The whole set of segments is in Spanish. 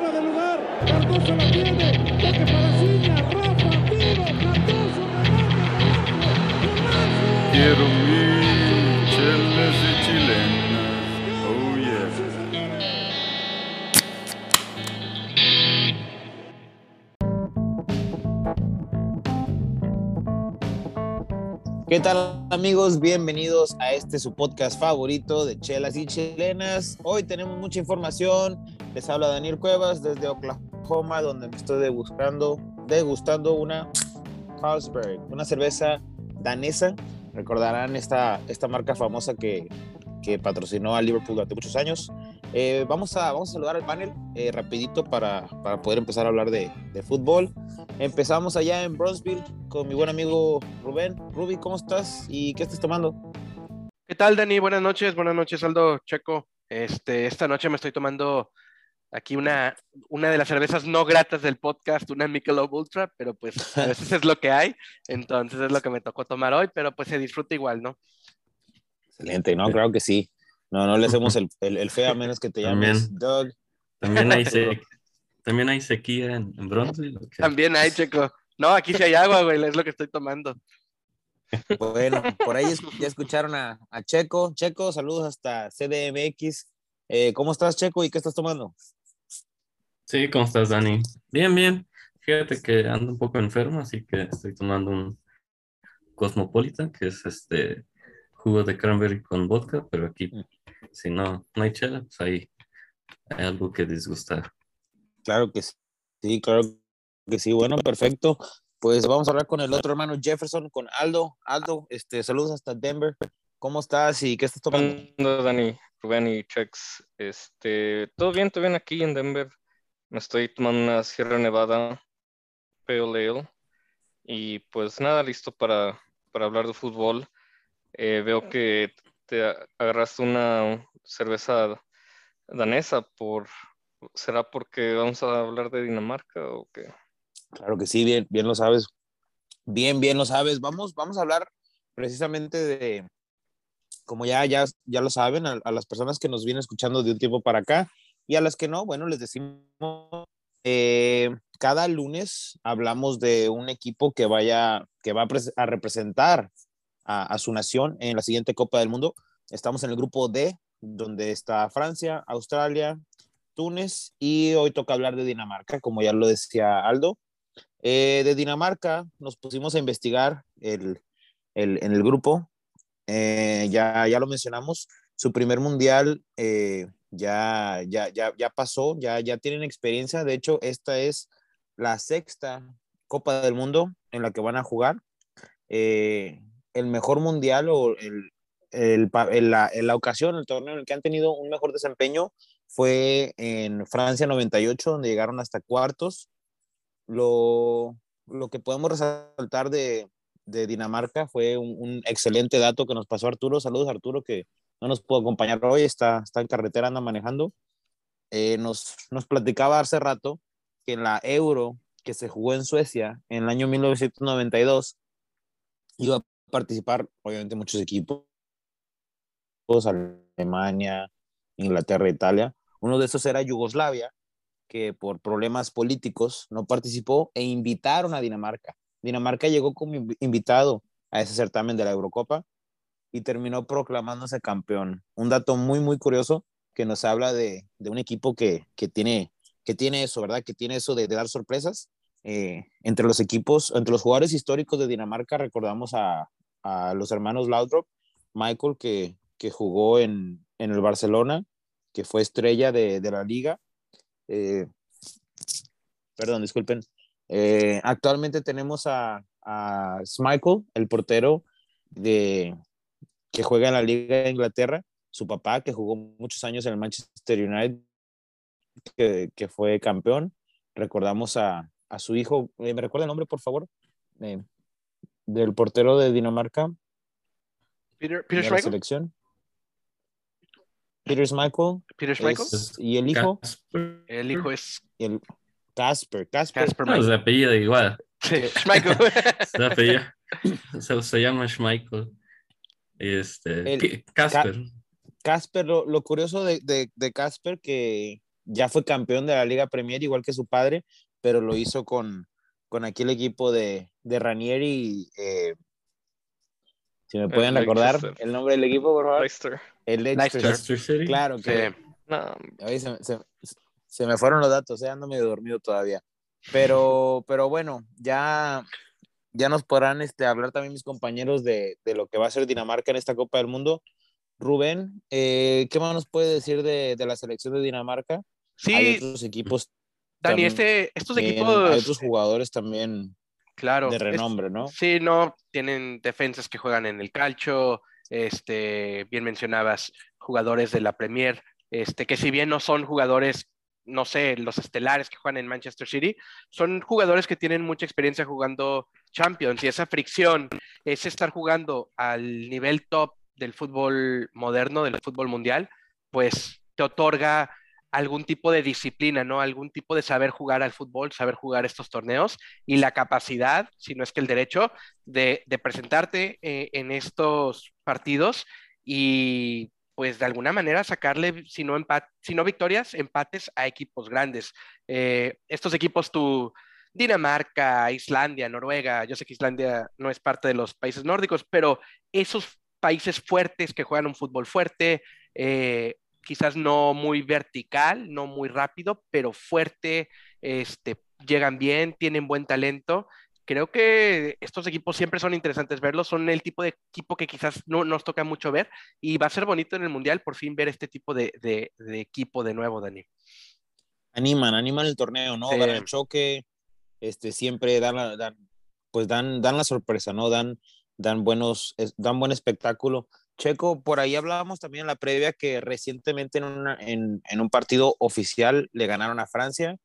fuera de lugar. Cardoso la tiene. Toque para Ciña. Rafa, tiro. Cardoso, remate. Quiero mi chelas y chilenas. Oh yeah. ¿Qué tal amigos? Bienvenidos a este su podcast favorito de Chelas y Chilenas. Hoy tenemos mucha información. Les habla Daniel Cuevas desde Oklahoma, donde me estoy degustando, degustando una Carlsberg, una cerveza danesa. Recordarán esta, esta marca famosa que, que patrocinó a Liverpool durante muchos años. Eh, vamos, a, vamos a saludar al panel eh, rapidito para, para poder empezar a hablar de, fútbol. Empezamos allá en Bronzeville con mi buen amigo Rubén. Ruby, ¿cómo estás? ¿Y qué estás tomando? ¿Qué tal, Dani? Buenas noches, buenas noches, Aldo Checo. Este, esta noche me estoy tomando aquí una, una de las cervezas no gratas del podcast, una Michelob Ultra, pero pues a veces es lo que hay, entonces es lo que me tocó tomar hoy, pero pues se disfruta igual, ¿no? Excelente, ¿no? Claro que sí. No, no le hacemos el, el, el feo a menos que te llames Doug. También hay, se- también hay sequía en, en. También hay, Checo. No, aquí sí hay agua, güey, es lo que estoy tomando. Bueno, por ahí es- ya escucharon a, a Checo. Checo, saludos hasta CDMX. Eh, ¿Cómo estás, Checo? ¿Y qué estás tomando? Sí, ¿cómo estás, Dani? Bien, bien. Fíjate que ando un poco enfermo, así que estoy tomando un Cosmopolitan, que es este jugo de cranberry con vodka, pero aquí, Mm. si no, no hay chela, pues ahí hay algo que disgustar. Claro que sí. Sí, claro que sí. Bueno, perfecto. Pues vamos a hablar con el otro hermano Jefferson, con Aldo. Aldo, este, saludos hasta Denver. ¿Cómo estás y qué estás tomando? Hola, Dani, Rubén y Chex. Este, todo bien, todo bien aquí en Denver. Me estoy tomando una Sierra Nevada Pale Ale. Y pues nada, listo para, para hablar de fútbol. Eh, veo que te agarraste una cerveza danesa por, ¿será porque vamos a hablar de Dinamarca o qué? Claro que sí, bien, bien lo sabes. Bien, bien lo sabes. Vamos, vamos a hablar precisamente de, como ya, ya, ya lo saben, a las personas que nos vienen escuchando de un tiempo para acá y a las que no, bueno, les decimos, eh, cada lunes hablamos de un equipo que vaya, que va a, a representar a, a su nación en la siguiente Copa del Mundo. Estamos en el grupo D, donde está Francia, Australia, Túnez y hoy toca hablar de Dinamarca, como ya lo decía Aldo. Eh, de Dinamarca nos pusimos a investigar el, el- en el grupo, Eh, ya, ya lo mencionamos, su primer mundial eh, ya, ya, ya, ya pasó, ya, ya tienen experiencia, de hecho esta es la sexta Copa del Mundo en la que van a jugar. Eh, el mejor mundial o el, el en la, la ocasión, el torneo en el que han tenido un mejor desempeño fue en Francia 98, donde llegaron hasta cuartos. Lo, lo que podemos resaltar de, de Dinamarca fue un, un excelente dato que nos pasó Arturo. Saludos Arturo, que no nos pudo acompañar hoy, está, está en carretera, anda manejando. Eh, nos, nos platicaba hace rato que en la Euro que se jugó en Suecia en el año 1992 iba a participar obviamente muchos equipos, Alemania, Inglaterra, Italia. Uno de esos era Yugoslavia, que por problemas políticos no participó e invitaron a Dinamarca. Dinamarca llegó como invi- invitado a ese certamen de la Eurocopa y terminó proclamándose campeón. Un dato muy, muy curioso que nos habla de, de un equipo que, que, tiene, que tiene eso, ¿verdad? Que tiene eso de, de dar sorpresas. Eh, entre los equipos, entre los jugadores históricos de Dinamarca, recordamos a, a los hermanos Laudrup, Michael, que, que jugó en, en el Barcelona, que fue estrella de, de la liga. Eh, perdón, disculpen. Eh, actualmente tenemos a, a Schmeichel, el portero de, que juega en la Liga de Inglaterra, su papá, que jugó muchos años en el Manchester United, que, que fue campeón. Recordamos a, a su hijo, eh, ¿me recuerda el nombre, por favor? Eh, del portero de Dinamarca, Peter, de Peter la Schmeichel. selección. Peter Schmeichel. Peter Schmeichel. es- y el hijo, Casper, El hijo es el Casper. Casper. Casper no, Schmeichel. apellida igual. Sí, Schmeichel. Se, apellida- se, se llama Schmeichel. Este, El- Casper. Casper, lo, lo curioso de, de, de Casper que ya fue campeón de la Liga Premier, igual que su padre, pero lo hizo con, con aquel equipo de, de Ranieri. eh, si me pueden El recordar Leicester. el nombre del equipo, por favor. Leicester. El Leicester. Leicester City. Claro que Sí. No, se, se- se me fueron los datos, eh, ando medio dormido todavía. Pero, pero bueno, ya, ya nos podrán este, hablar también mis compañeros de, de lo que va a ser Dinamarca en esta Copa del Mundo. Rubén, eh, ¿qué más nos puede decir de, de la selección de Dinamarca? Hay Sí, otros equipos, Dani, también, este, estos equipos, hay otros jugadores también claro, de es- renombre, ¿no? Sí, no, tienen defensas que juegan en el calcio, este, bien mencionabas, jugadores de la Premier, este, que si bien no son jugadores, no sé, los estelares que juegan en Manchester City, son jugadores que tienen mucha experiencia jugando Champions y esa fricción, ese estar jugando al nivel top del fútbol moderno, del fútbol mundial, pues te otorga algún tipo de disciplina, ¿no? Algún tipo de saber jugar al fútbol, saber jugar estos torneos y la capacidad, si no es que el derecho, de, de presentarte eh, en estos partidos y pues de alguna manera sacarle, si no, empat si no victorias, empates a equipos grandes. Eh, estos equipos, tu Dinamarca, Islandia, Noruega, yo sé que Islandia no es parte de los países nórdicos, pero esos países fuertes que juegan un fútbol fuerte, eh, quizás no muy vertical, no muy rápido, pero fuerte, este, llegan bien, tienen buen talento. Creo que estos equipos siempre son interesantes verlos, son el tipo de equipo que quizás no nos toca mucho ver y va a ser bonito en el Mundial por fin ver este tipo de, de, de equipo de nuevo, Dani. Animan, animan el torneo, ¿no? Sí. Dan el choque, este, siempre dan, la- dan, pues dan, dan la sorpresa, ¿no? Dan, dan buenos, dan buen espectáculo. Checo, por ahí hablábamos también en la previa que recientemente en un partido oficial le ganaron a Francia.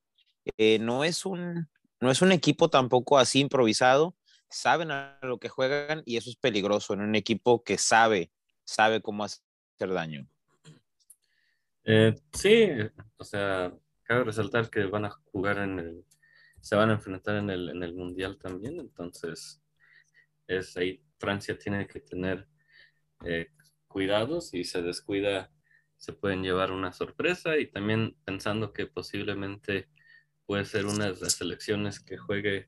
Eh, no, es un, no es un equipo tampoco así improvisado, saben a lo que juegan y eso es peligroso en un equipo que sabe, sabe cómo hacer daño. Eh, sí, o sea, cabe resaltar que van a jugar en el, se van a enfrentar en el, en el Mundial también, entonces es ahí Francia tiene que tener eh, cuidados y se descuida, se pueden llevar una sorpresa y también pensando que posiblemente puede ser una de las selecciones que juegue,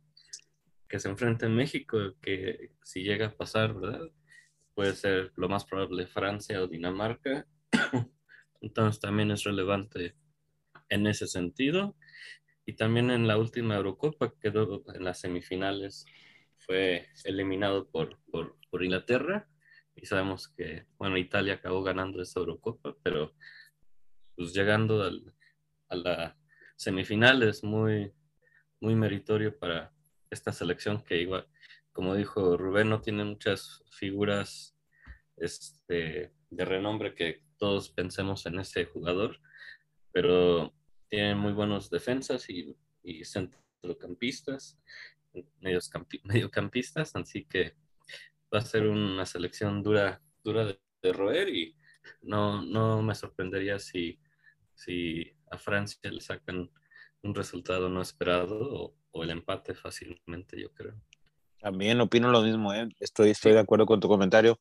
que se enfrente en México, que si llega a pasar, ¿verdad? Puede ser lo más probable Francia o Dinamarca. Entonces también es relevante en ese sentido. Y también en la última Eurocopa quedó en las semifinales, fue eliminado por, por, por Inglaterra. Y sabemos que, bueno, Italia acabó ganando esa Eurocopa, pero pues llegando al, a la semifinal es muy, muy meritorio para esta selección que igual, como dijo Rubén, no tiene muchas figuras este, de renombre que todos pensemos en ese jugador, pero tienen muy buenos defensas y, y centrocampistas, mediocampistas, así que va a ser una selección dura, dura de, de roer y no, no me sorprendería si, si a Francia le sacan un resultado no esperado o, o el empate fácilmente, yo creo. También opino lo mismo, ¿eh? estoy, estoy de acuerdo con tu comentario.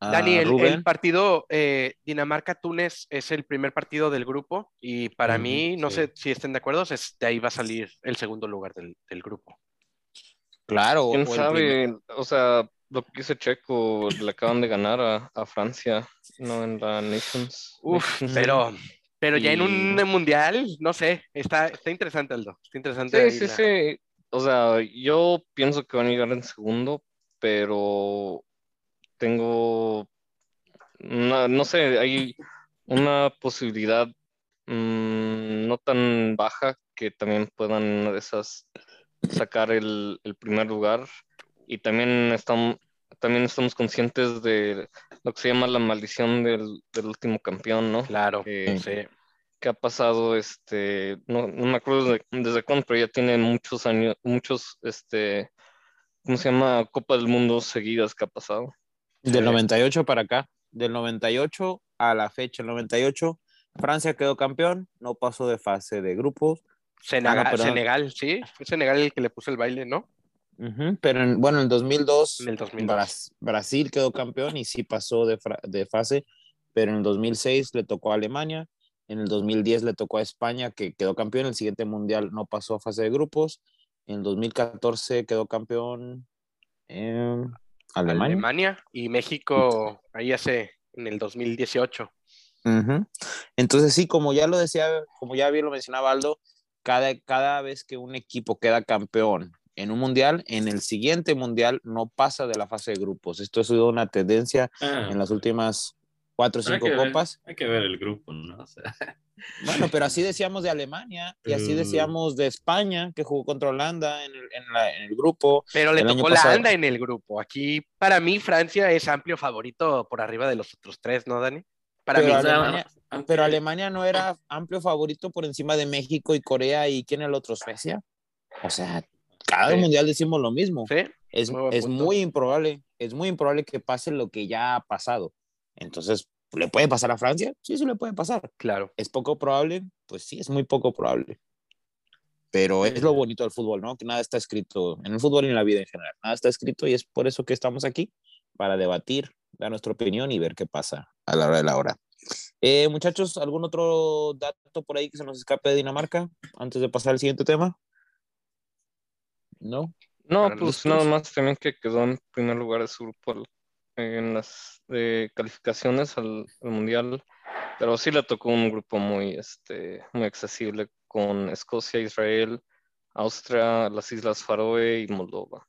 Ah, Dani, el, Rubén. el partido eh, Dinamarca-Túnez es el primer partido del grupo y para mí, no sí. sé si estén de acuerdo, es, de ahí va a salir el segundo lugar del, del grupo. Claro, o- quién o sabe, o sea, lo que dice Checo, le acaban de ganar a, a Francia, no en la Nations. Uf, Nations pero, pero ya en un mundial, no sé, está, está interesante, Aldo. Está interesante. Sí, sí, la- sí. O sea, yo pienso que van a llegar en segundo, pero tengo, una- no sé, hay una posibilidad mm, no tan baja que también puedan una de esas sacar el, el primer lugar. Y también estamos, también estamos conscientes de lo que se llama la maldición del, del último campeón, ¿no? Claro, Que- sí. que ha pasado, este, no, no me acuerdo de- desde cuándo, pero ya tiene muchos años, muchos, este, ¿cómo se llama? Copa del Mundo seguidas que ha pasado. Del Sí. 98 para acá, del 98 a la fecha, el 98, Francia quedó campeón, no pasó de fase de grupos, Senegal, perdón. Senegal, sí, fue Senegal el que le puso el baile, ¿no? Pero en, bueno, en 2002, En el 2002. Bras- Brasil quedó campeón y sí pasó de, fra- de fase, pero en el 2006 le tocó a Alemania, En el 2010 le tocó a España, que quedó campeón. El siguiente mundial no pasó a fase de grupos. En el 2014 quedó campeón en Alemania. Alemania y México ahí hace en el 2018. Ujú. Entonces sí, como ya lo decía, como ya bien lo mencionaba Aldo, cada, cada vez que un equipo queda campeón en un mundial, en el siguiente mundial no pasa de la fase de grupos. Esto ha sido una tendencia Ah, en las últimas cuatro o pero hay cinco que ver- copas. hay que ver el grupo, ¿no? O sea, Bueno, pero así decíamos de Alemania y así decíamos de España, que jugó contra Holanda en el, en la- en el grupo. Pero le tocó la pasado. anda en el grupo. Aquí, para mí, Francia es amplio favorito por arriba de los otros tres, ¿no, Dani? Para Pero mí. Alemania- aunque- Pero Alemania no era amplio favorito por encima de México y Corea y quién el otro, Suecia. O sea, cada Sí. mundial decimos lo mismo. ¿Sí? Es, Muy es muy improbable, es muy improbable que pase lo que ya ha pasado. Entonces, ¿le puede pasar a Francia? Sí, sí le puede pasar. Claro. ¿Es poco probable? Pues sí, es muy poco probable. Pero es lo bonito del fútbol, ¿no? Que nada está escrito, en el fútbol y en la vida en general, nada está escrito y es por eso que estamos aquí, para debatir, dar nuestra opinión y ver qué pasa a la hora de la hora. Eh, muchachos, ¿algún otro dato por ahí que se nos escape de Dinamarca antes de pasar al siguiente tema? ¿No? No, Para pues nada más también que quedó en primer lugar de su grupo en las eh, calificaciones al, al mundial, pero sí le tocó un grupo muy, este, muy accesible con Escocia, Israel, Austria, las Islas Faroe y Moldova.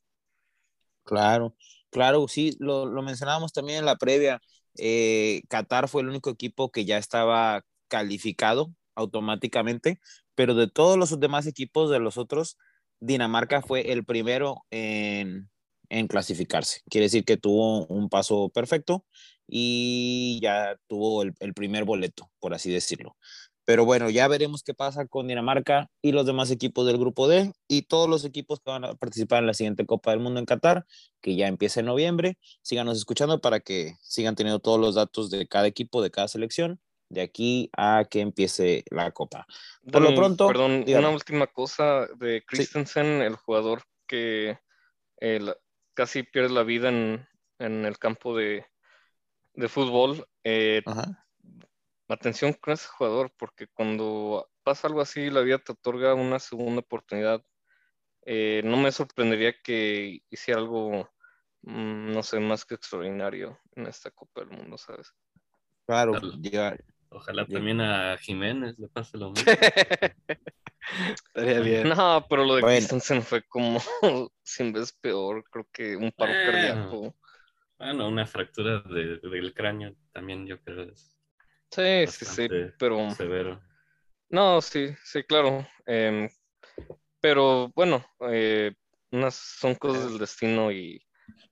Claro, claro, sí, lo, lo mencionábamos también en la previa. eh, Qatar fue el único equipo que ya estaba calificado automáticamente, pero de todos los demás equipos de los otros, Dinamarca fue el primero en, en clasificarse. Quiere decir que tuvo un paso perfecto y ya tuvo el, el primer boleto, por así decirlo. Pero bueno, ya veremos qué pasa con Dinamarca y los demás equipos del grupo D y todos los equipos que van a participar en la siguiente Copa del Mundo en Qatar, que ya empieza en noviembre. Síganos escuchando para que sigan teniendo todos los datos de cada equipo, de cada selección, de aquí a que empiece la Copa. Por lo pronto, Perdón, una última cosa de Christensen, el jugador que casi pierde la vida en, en el campo de, de fútbol. eh, Ajá. atención con ese jugador, porque cuando pasa algo así, la vida te otorga una segunda oportunidad. Eh, no me sorprendería que hiciera algo, mm, no sé, más que extraordinario en esta Copa del Mundo, ¿sabes? Claro, Claro. ya- Ojalá Bien. también a Jiménez le pase lo mismo. Estaría bien. No, pero lo de Bueno. Christensen fue como 100 veces peor, creo que un paro Bueno. cardíaco. Bueno, una fractura de- del cráneo también yo creo es Sí, sí, sí, pero... severo. No, sí, sí, claro. Em, pero bueno, eh, unas son cosas del destino y,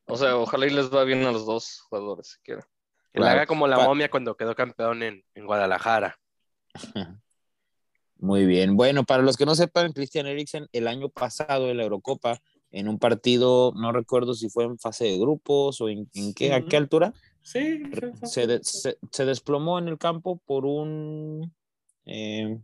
o sea, ojalá y les va bien a los dos jugadores si quieren. Que le Claro. haga como la momia cuando quedó campeón en, en Guadalajara. Muy bien. Bueno, para los que no sepan, Christian Eriksen el año pasado en la Eurocopa, en un partido, no recuerdo si fue en fase de grupos o en, en qué, a qué altura, Sí, se, de- se, se desplomó en el campo por un... Eh,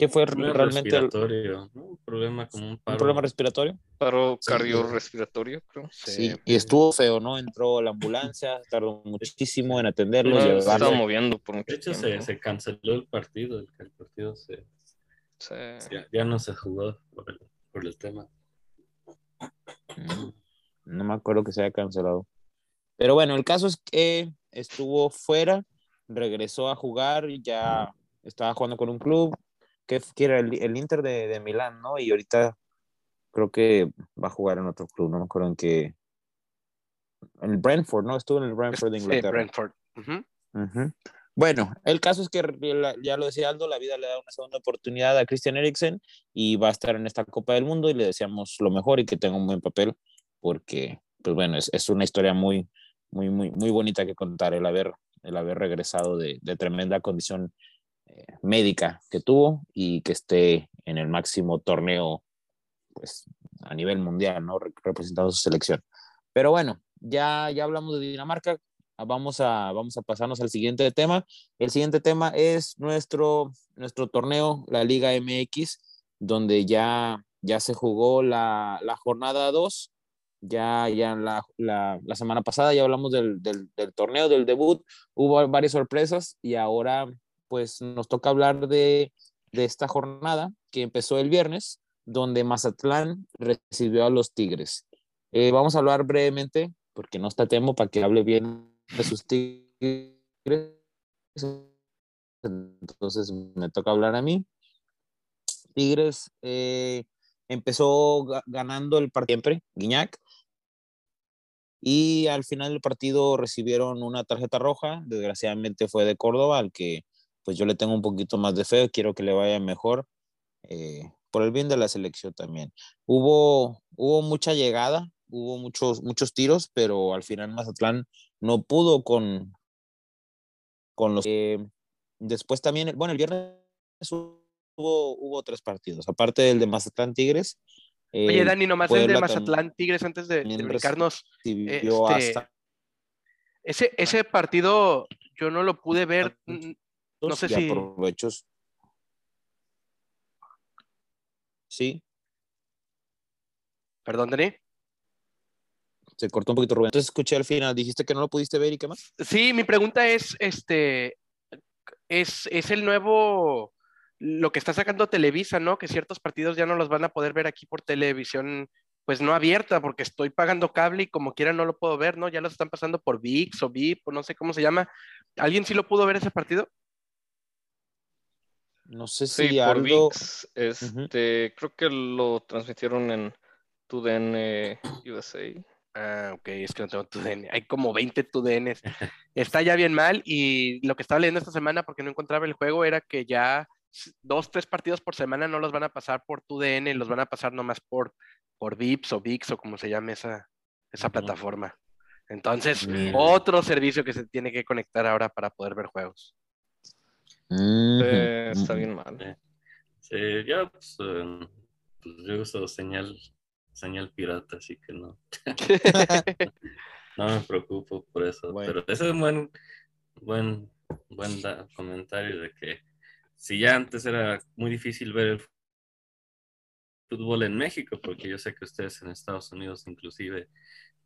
¿Qué fue problema realmente el- respiratorio, ¿no? Un problema como un un paro. problema respiratorio? Paro Sí. cardiorrespiratorio, creo. Sí, y estuvo feo, ¿no? Entró la ambulancia, tardó muchísimo en atenderlo, No, se estaba moviendo por mucho De hecho, se, canceló el partido, el, el partido se, Sí. ya, ya no se jugó por el, por el tema. Mm, No me acuerdo que se haya cancelado. Pero bueno, el caso es que estuvo fuera, regresó a jugar y ya estaba jugando con un club que, que era el, el Inter de, de Milán, ¿no? Y ahorita creo que va a jugar en otro club, no me acuerdo en qué. En el Brentford, ¿no? Estuvo en el Brentford de Sí, Inglaterra. Brentford. Ujú. Ujú. Bueno, el caso es que ya lo decía Aldo, la vida le da una segunda oportunidad a Christian Eriksen y va a estar en esta Copa del Mundo y le deseamos lo mejor y que tenga un buen papel porque, pues bueno, es, es una historia muy, muy, muy, muy bonita que contar el haber, el haber regresado de, de tremenda condición médica que tuvo y que esté en el máximo torneo, pues a nivel mundial, ¿no? Re- Representando su selección. Pero bueno, ya, ya hablamos de Dinamarca, vamos a, vamos a pasarnos al siguiente tema. El siguiente tema es nuestro, nuestro torneo, la Liga MX, donde ya, ya se jugó la, la jornada 2. Ya, ya la, la, semana pasada ya hablamos del, del torneo, del debut. Hubo varias sorpresas y ahora pues nos toca hablar de, esta jornada que empezó el viernes, donde Mazatlán recibió a los Tigres. Eh, vamos a hablar brevemente, porque no está Temo para que hable bien de sus Tigres. Entonces me toca hablar a mí. Tigres eh, empezó ga- ganando el partido siempre, Guiñac, y al final del partido recibieron una tarjeta roja, desgraciadamente fue de Córdoba, al que pues yo le tengo un poquito más de fe, quiero que le vaya mejor, eh, por el bien de la selección también. Hubo, hubo mucha llegada, hubo muchos, muchos tiros, pero al final Mazatlán no pudo con, con los... eh, después también, bueno, el viernes hubo, hubo tres partidos, aparte del de Mazatlán Tigres. Oye, el Dani, nomás el de Mazatlán Tigres antes de, de brincarnos. este, hasta Ese, ese partido yo no lo pude ver. No sé si- aprovechos. Sí, Perdón, Dani. se cortó un poquito Rubén. Entonces escuché al final, dijiste que no lo pudiste ver y qué más. Sí, mi pregunta es, este, es, es el nuevo, lo que está sacando Televisa, ¿no? Que ciertos partidos ya no los van a poder ver aquí por televisión, pues no abierta, porque estoy pagando cable y como quiera no lo puedo ver, ¿no? Ya los están pasando por VIX o VIP o no sé cómo se llama. ¿Alguien sí lo pudo ver ese partido? No sé Sí, si por Aldo. VIX, este, creo que lo transmitieron en TUDN USA. Ah, ok, es que no tengo TUDN. Hay como 20 TUDNs. Está ya bien mal y lo que estaba leyendo esta semana porque no encontraba el juego era que ya dos, tres partidos por semana no los van a pasar por TUDN, los van a pasar nomás por, por VIPS o VIX o como se llame esa, esa plataforma. Entonces, Mierda. otro servicio que se tiene que conectar ahora para poder ver juegos. Está bien mal. Sí, ya, pues, eh, pues yo uso señal, señal pirata, así que no, no me preocupo por eso. Bueno. Pero ese es un buen, buen, buen da- comentario de que si ya antes era muy difícil ver el fútbol en México, porque yo sé que ustedes en Estados Unidos inclusive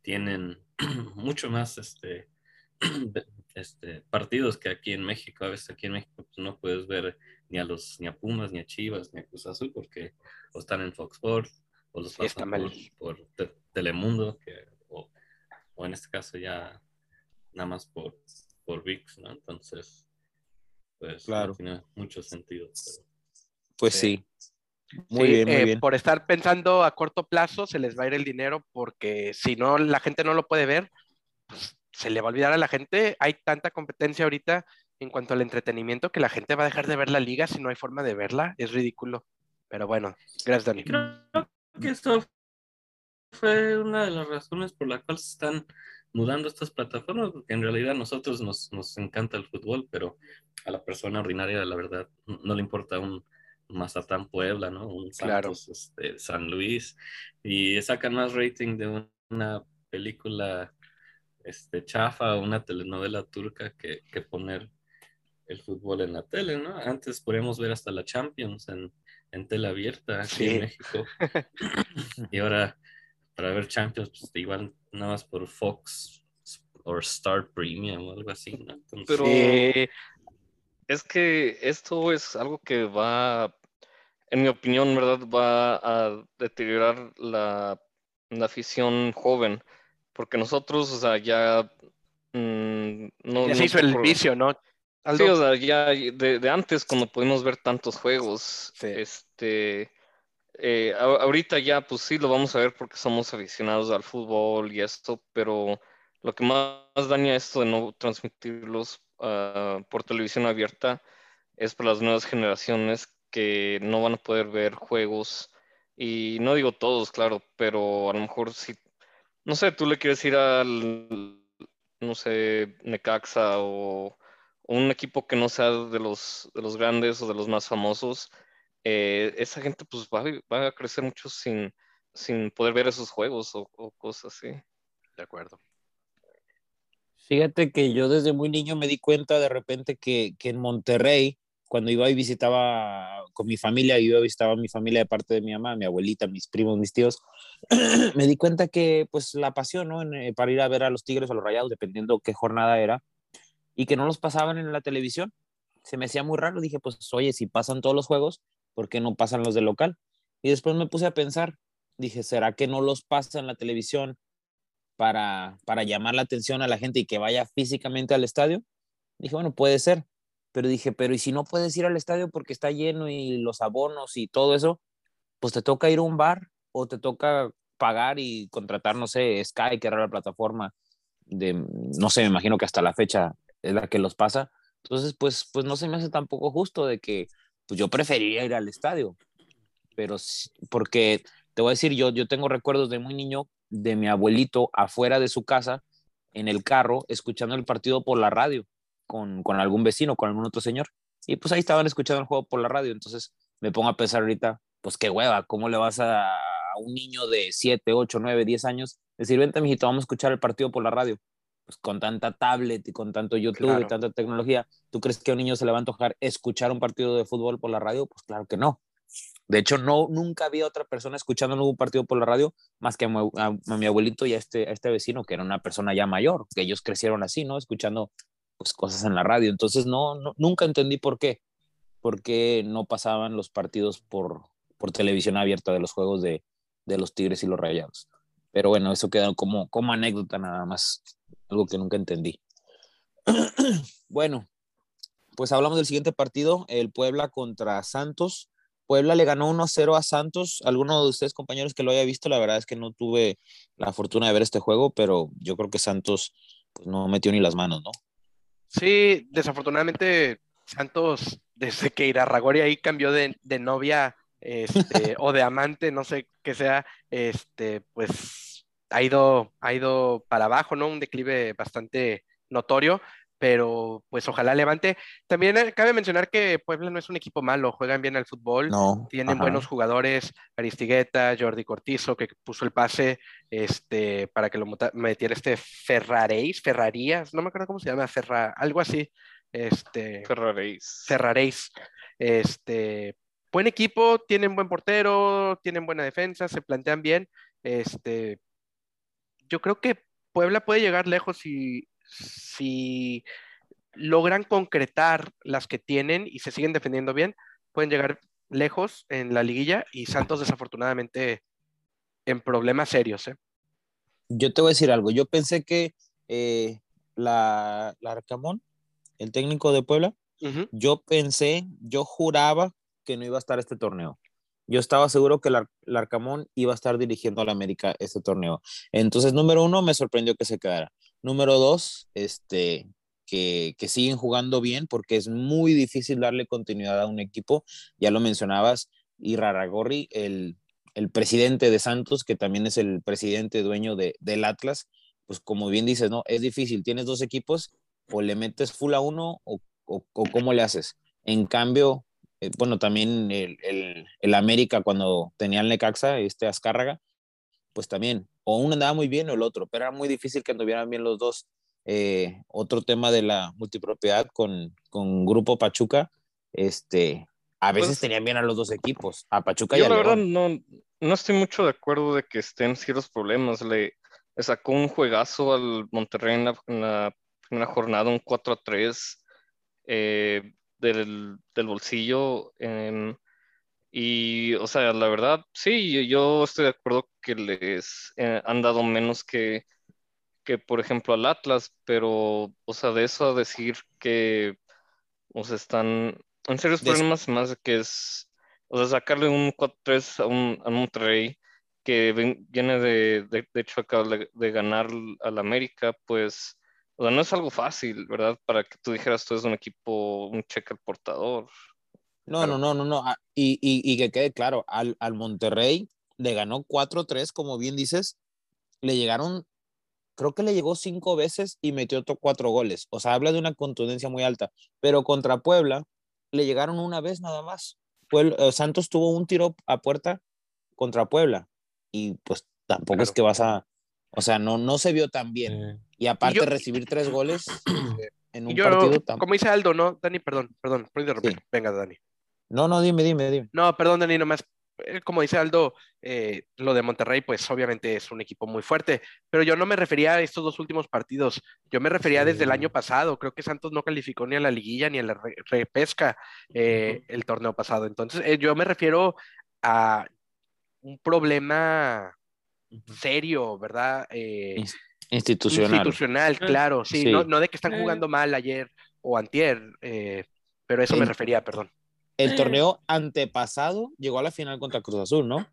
tienen mucho más este, este, partidos que aquí en México. A veces aquí en México pues, no puedes ver ni a los ni a Pumas, ni a Chivas, ni a Cruz Azul, porque o están en Fox Sports, o los está pasan mal. por, por Te- Telemundo, que, o, o en este caso ya nada más por, por VIX, ¿no? Entonces, pues Claro. no tiene mucho sentido. pero- Pues Sí. sí. Muy Sí, bien, muy eh, bien. Por estar pensando a corto plazo, se les va a ir el dinero porque si no, la gente no lo puede ver, pues, se le va a olvidar a la gente. Hay tanta competencia ahorita en cuanto al entretenimiento que la gente va a dejar de ver la liga si no hay forma de verla. Es ridículo. Pero bueno, gracias, Dani. Creo que esto fue una de las razones por la cual se están mudando estas plataformas, porque en realidad a nosotros nos, nos encanta el fútbol, pero a la persona ordinaria, la verdad, no le importa un Mazatán Puebla, ¿no? Un Claro. Santos este, San Luis, y sacan más rating de una película este, chafa o una telenovela turca que, que poner el fútbol en la tele, ¿no? Antes podíamos ver hasta la Champions en, en tele abierta aquí Sí. en México. y ahora, para ver Champions, pues igual nada más por Fox o Star Premium o algo así, ¿no? Entonces, Pero- Sí, Es que esto es algo que va, en mi opinión, ¿verdad? Va a deteriorar la, la afición joven. Porque nosotros, o sea, ya mm, no, ya no hizo el por- vicio, ¿no? Sí, o sea, ya de, de antes, cuando pudimos ver tantos juegos, Sí. este, eh, a- ahorita ya, pues sí, lo vamos a ver porque somos aficionados al fútbol y esto, pero lo que más daña esto de no transmitirlos ah, por televisión abierta es para las nuevas generaciones que no van a poder ver juegos, y no digo todos, claro, pero a lo mejor si, no sé, tú le quieres ir al, no sé, Necaxa o un equipo que no sea de los, de los grandes o de los más famosos, eh, esa gente pues va, a- va a crecer mucho sin, sin poder ver esos juegos o, o cosas así. De acuerdo. Fíjate que yo desde muy niño me di cuenta de repente que, que en Monterrey, cuando iba y visitaba con mi familia, iba y visitaba a mi familia de parte de mi mamá, mi abuelita, mis primos, mis tíos, me di cuenta que pues la pasión, ¿no? En, eh, para ir a ver a los Tigres o a los Rayados, dependiendo qué jornada era, y que no los pasaban en la televisión. se me hacía muy raro. Dije, pues, oye, si pasan todos los juegos, ¿por qué no pasan los de local? Y después me puse a pensar, dije, ¿será que no los pasa en la televisión para, para llamar la atención a la gente y que vaya físicamente al estadio? Dije, bueno, puede ser. Pero dije, pero ¿y si no puedes ir al estadio porque está lleno y los abonos y todo eso? Pues te toca ir a un bar o te toca pagar y contratar, no sé, Sky, que era la plataforma de, no sé, me imagino que hasta la fecha es la que los pasa. Entonces, pues, pues no se me hace tampoco justo de que pues yo preferiría ir al estadio. Pero porque te voy a decir, yo, yo tengo recuerdos de muy niño de mi abuelito afuera de su casa, en el carro, escuchando el partido por la radio con, con algún vecino, con algún otro señor. Y pues ahí estaban escuchando el juego por la radio. Entonces me pongo a pensar ahorita, pues qué hueva, ¿cómo le vas a, a un niño de 7, 8, 9, 10 años decir, vente, mijito, vamos a escuchar el partido por la radio? Pues con tanta tablet y con tanto YouTube Claro. y tanta tecnología, ¿tú crees que a un niño se le va a antojar escuchar un partido de fútbol por la radio? Pues claro que no. De hecho, no, nunca había otra persona escuchando ningún partido por la radio más que a, a- a mi abuelito y a este, a este vecino, que era una persona ya mayor, que ellos crecieron así, ¿no? Escuchando pues, cosas en la radio. Entonces, no, no, nunca entendí por qué. Por qué no pasaban los partidos por, por televisión abierta de los juegos de, de los Tigres y los Rayados. Pero bueno, eso queda como, como anécdota nada más, algo que nunca entendí. bueno, pues hablamos del siguiente partido, el Puebla contra Santos. Puebla le ganó 1-0 a Santos. Alguno de ustedes, compañeros, que lo haya visto, la verdad es que no tuve la fortuna de ver este juego, pero yo creo que Santos pues, no metió ni las manos, ¿no? Sí, desafortunadamente Santos, desde que Irarragorri ahí cambió de, de novia este, o de amante, no sé qué sea, este, pues ha ido, ha ido para abajo, ¿no? Un declive bastante notorio, pero pues ojalá levante. También eh, cabe mencionar que Puebla no es un equipo malo, juegan bien al fútbol. No. Tienen ajá. buenos jugadores, Aristigueta, Jordi Cortizo, que puso el pase este, para que lo metiera este Ferraréis, Ferrarías, no me acuerdo cómo se llama, Ferra, algo así, este, Ferraréis. Ferraréis. Este, buen equipo, tienen buen portero, tienen buena defensa, se plantean bien. Este, yo creo que Puebla puede llegar lejos si, si logran concretar las que tienen y se siguen defendiendo bien, pueden llegar lejos en la liguilla y Santos desafortunadamente en problemas serios, ¿eh? Yo te voy a decir algo. Yo pensé que eh, la, la Arcamón, el técnico de Puebla, yo pensé, yo juraba que no iba a estar este torneo. Yo estaba seguro que el, Ar- el Arcamón iba a estar dirigiendo a la América este torneo. Entonces, número uno, me sorprendió que se quedara. Número dos, este, que, que siguen jugando bien porque es muy difícil darle continuidad a un equipo. Ya lo mencionabas, y Raragorri, el, el presidente de Santos, que también es el presidente dueño de, del Atlas, pues como bien dices, ¿no? Es difícil. Tienes dos equipos, o le metes full a uno o, o, o cómo le haces. En cambio, eh, bueno, también el, el, el, América cuando tenía el Necaxa, este Azcárraga, pues también, o uno andaba muy bien o el otro, pero era muy difícil que anduvieran bien los dos. Eh, otro tema de la multipropiedad con, con Grupo Pachuca, este, a veces Pues, tenían bien a los dos equipos, a Pachuca y Yo a la verdad no, no estoy mucho de acuerdo de que estén ciertos problemas. Le, le sacó un juegazo al Monterrey en la, en la primera jornada, un 4 a 3 eh, del, del bolsillo. em, y, o sea, la verdad, sí, yo, estoy de acuerdo que les eh, han dado menos que, que, por ejemplo, al Atlas, pero, o sea, de eso a decir que, o sea, están en serios problemas, más de que es, o sea, sacarle un 4-3 a un a Monterrey que ven- viene de, de, de hecho, acaba de, de ganar al América, pues, o sea, no es algo fácil, ¿verdad? Para que tú dijeras, tú eres un equipo, un cheque al portador. No, no, no, no, no. ah, Y, y, y que quede claro, al, al Monterrey le ganó 4-3, como bien dices, le llegaron, creo que le llegó cinco veces y metió otro cuatro goles. O sea, habla de una contundencia muy alta. Pero contra Puebla le llegaron una vez nada más. Puebla- eh, Santos tuvo un tiro a puerta contra Puebla y pues tampoco es Claro. que vas a, o sea, no, no se vio tan bien. Eh, Y aparte yo- recibir tres goles en Y un yo, partido tampoco. como dice Aldo, ¿no? Dani, perdón, perdón, por interrumpir. Sí. Venga, Dani. No, no, dime, dime, dime. No, perdón, Dani, nomás eh, como dice Aldo, eh, lo de Monterrey, pues obviamente es un equipo muy fuerte, pero yo no me refería a estos dos últimos partidos, yo me refería desde el año pasado, creo que Santos no calificó ni a la liguilla ni a la re- repesca eh, el torneo pasado, entonces eh, yo me refiero a un problema serio, ¿verdad? Eh, Ins- Institucional. institucional, Sí. claro, sí, Sí. No, no de que están Sí. jugando mal ayer o antier, eh, pero a eso me refería, perdón. El Eh. torneo antepasado llegó a la final contra Cruz Azul, ¿no?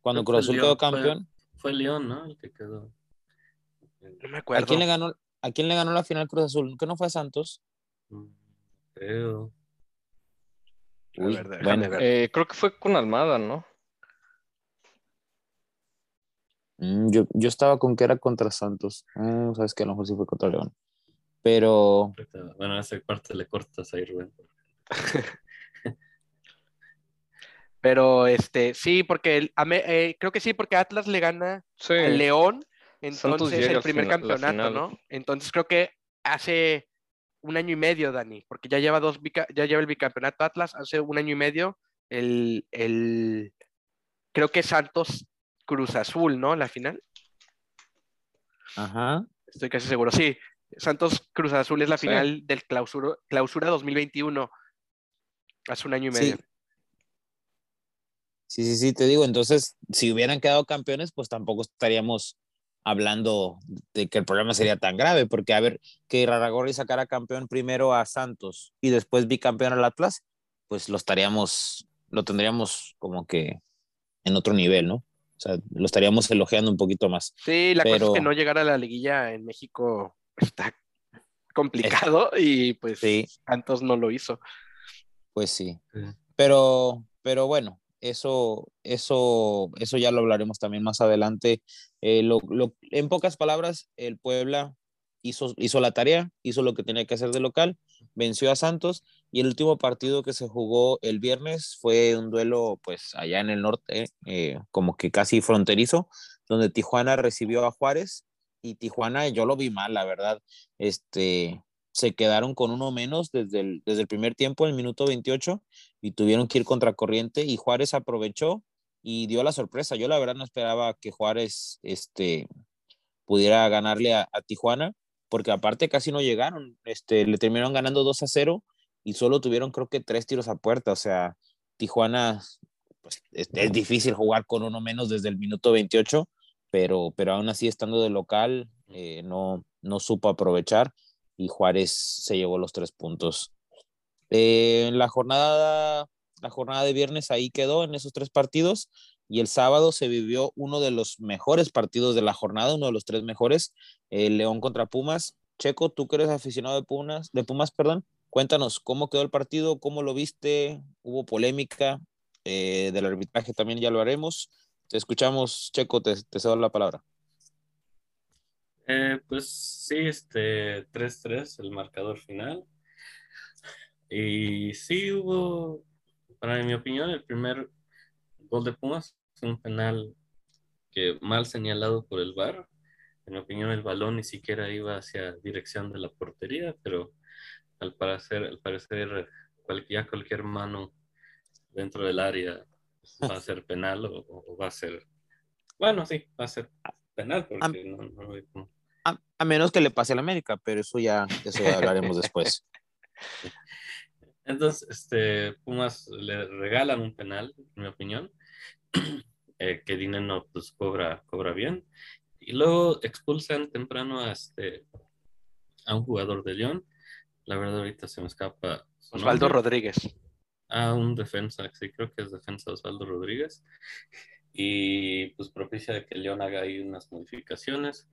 Cuando Cruz Azul quedó fue- campeón. Fue León, ¿no? El que quedó. No me ¿A acuerdo. quién le ganó, a quién le ganó la final Cruz Azul? ¿Que no fue a Santos? Mm, Creo. A Uy, ver, déjame bueno. ver. Eh, creo que fue con Almada, ¿no? Mm, yo, yo estaba con que era contra Santos. Mm, Sabes que a lo mejor sí fue contra León. Pero Bueno, esa parte le cortas ahí, Rubén. Pero este, sí, porque el- a me- eh, creo que sí, porque Atlas le gana Sí. al León, entonces el primer final- campeonato. ¿no? Entonces creo que hace un año y medio, Dani, porque ya lleva dos ya lleva el bicampeonato Atlas, hace un año y medio, el, el creo que Santos Cruz Azul, ¿no? La final, ajá. estoy casi seguro. Sí, Santos Cruz Azul es la Sí. final del clausura, clausura 2021, hace un año y medio. Sí, sí, sí, te digo, entonces, si hubieran quedado campeones, pues tampoco estaríamos hablando de que el problema sería tan grave, porque a ver, que Raragorri sacara campeón primero a Santos y después bicampeón al Atlas, pues lo estaríamos, lo tendríamos como que en otro nivel, ¿no? O sea, lo estaríamos elogiando un poquito más. Sí, la cosa es que no llegar a la liguilla en México está complicado y pues Sí. Santos no lo hizo. Pues sí. Sí. Pero, pero bueno, eso, eso, eso ya lo hablaremos también más adelante. Eh, lo- lo- en pocas palabras, el Puebla hizo, hizo la tarea, hizo lo que tenía que hacer de local, venció a Santos y el último partido que se jugó el viernes fue un duelo pues allá en el norte, eh, como que casi fronterizo, donde Tijuana recibió a Juárez y Tijuana yo lo vi mal, la verdad. Este, se quedaron con uno menos desde el, desde el primer tiempo, el minuto 28, y tuvieron que ir contracorriente y Juárez aprovechó y dio la sorpresa. Yo la verdad no esperaba que Juárez este, pudiera ganarle a, Tijuana, porque aparte casi no llegaron, este, le terminaron ganando 2 a 0 y solo tuvieron creo que tres tiros a puerta, o sea, Tijuana, pues es, es difícil jugar con uno menos desde el minuto 28, pero, pero aún así estando de local, eh, no, no supo aprovechar y Juárez se llevó los tres puntos. Eh, la jornada la jornada de viernes ahí quedó en esos tres partidos y el sábado se vivió uno de los mejores partidos de la jornada, uno de los tres mejores, el León contra Pumas. Checo, tú que eres aficionado de Pumas, de Pumas, perdón, cuéntanos cómo quedó el partido, cómo lo viste, hubo polémica eh, del arbitraje también ya lo haremos. Te escuchamos, Checo, te, te cedo la palabra. Eh, pues sí, este 3-3 el marcador final. Y sí hubo, para mi opinión, el primer gol de Pumas fue un penal que mal señalado por el VAR. En mi opinión, el balón ni siquiera iba hacia dirección de la portería, pero al parecer, al parecer cual- ya cualquier mano dentro del área va a ser penal o, o va a ser, bueno, sí, va a ser penal porque no, no hay como- A, a menos que le pase al América, pero eso ya, eso ya hablaremos después. Entonces, este, Pumas le regalan un penal, en mi opinión, eh, que Dineno pues cobra, cobra bien. Y luego expulsan temprano a, este, a un jugador de León. La verdad ahorita se me escapa. Osvaldo nombre. Rodríguez. A un defensa, sí, creo que es defensa Osvaldo Rodríguez. Y pues propicia de que León haga ahí unas modificaciones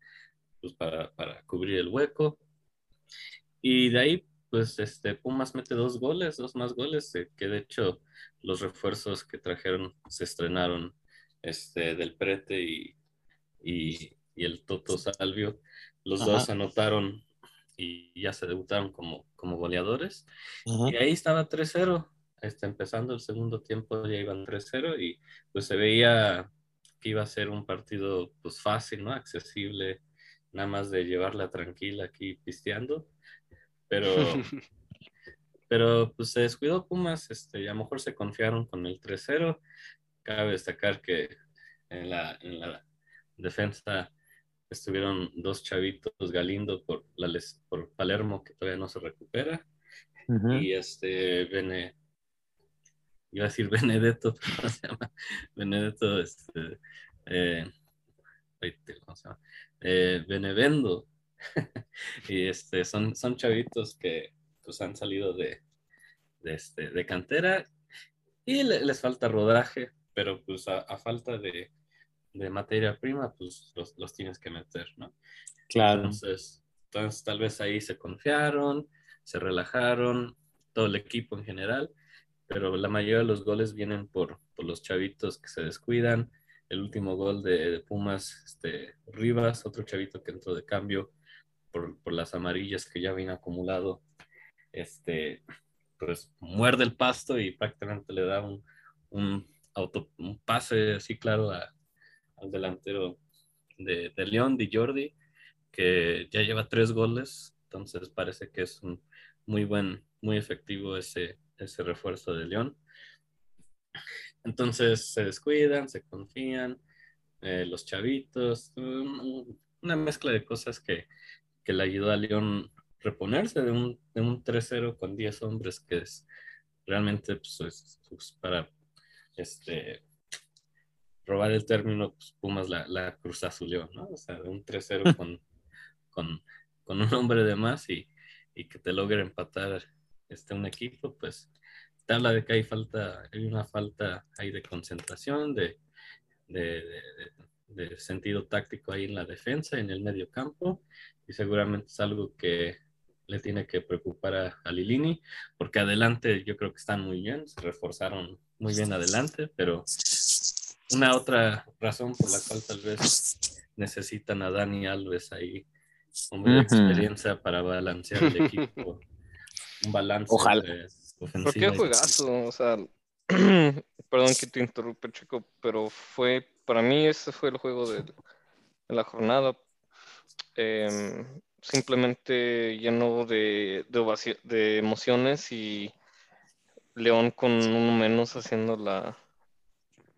pues, para, para cubrir el hueco. Y de ahí, pues este, Pumas mete dos goles, dos más goles, eh, que de hecho los refuerzos que trajeron se estrenaron este, del Prete y, y, y el Toto Salvio. Los Ajá. dos anotaron y ya se debutaron como, como goleadores. Ajá. Y ahí estaba 3-0. Este, empezando el segundo tiempo ya iban 3-0 y pues se veía que iba a ser un partido pues fácil, ¿no? Accesible, nada más de llevarla tranquila aquí pisteando. Pero, pero pues se descuidó Pumas, este, y a lo mejor se confiaron con el 3-0. Cabe destacar que en la, en la defensa estuvieron dos chavitos, Galindo por, la, les- por Palermo, que todavía no se recupera, y este, Bene, iba a decir Benedetto, ¿cómo se llama? Benedetto, este, eh, ¿cómo se llama? Eh, Benevendo, y este, son, son chavitos que pues han salido de, de, este, de cantera y le- les falta rodaje, pero pues a, a falta de, de materia prima, pues los, los tienes que meter, ¿no? Claro. Entonces, entonces, tal vez ahí se confiaron, se relajaron, todo el equipo en general, pero la mayoría de los goles vienen por, por los chavitos que se descuidan. El último gol de, Pumas, este, Rivas, otro chavito que entró de cambio por, por las amarillas que ya habían acumulado, este, pues muerde el pasto y prácticamente le da un, un, auto, un pase así claro al delantero de, León, de Jordi, que ya lleva tres goles, entonces parece que es muy buen, muy efectivo ese, ese refuerzo de León. Entonces se descuidan, se confían, eh, los chavitos, un- una mezcla de cosas que, que le ayudó a León reponerse de un, de un 3-0 con 10 hombres, que es realmente pues, es- pues, para este, robar el término, pues, Pumas la, la Cruz Azuleó, ¿no? O sea, de un 3-0 con, con, con un hombre de más y, y que te logre empatar este, un equipo, pues te habla de que hay falta, hay una falta ahí de concentración, de, de, de- de sentido táctico ahí en la defensa, en el medio campo, y seguramente es algo que le tiene que preocupar a, a Lilini, porque adelante yo creo que están muy bien, se reforzaron muy bien adelante, pero una otra razón por la cual tal vez necesitan a Dani Alves ahí, hombre de experiencia para balancear el equipo, un balance Ojalá. ¿Por ofensiva qué juegazo? O sea, perdón que te interrumpa, chico, pero fue, para mí ese fue el juego de, de la jornada. Em, simplemente lleno de, de, de emociones y León con uno menos haciendo la,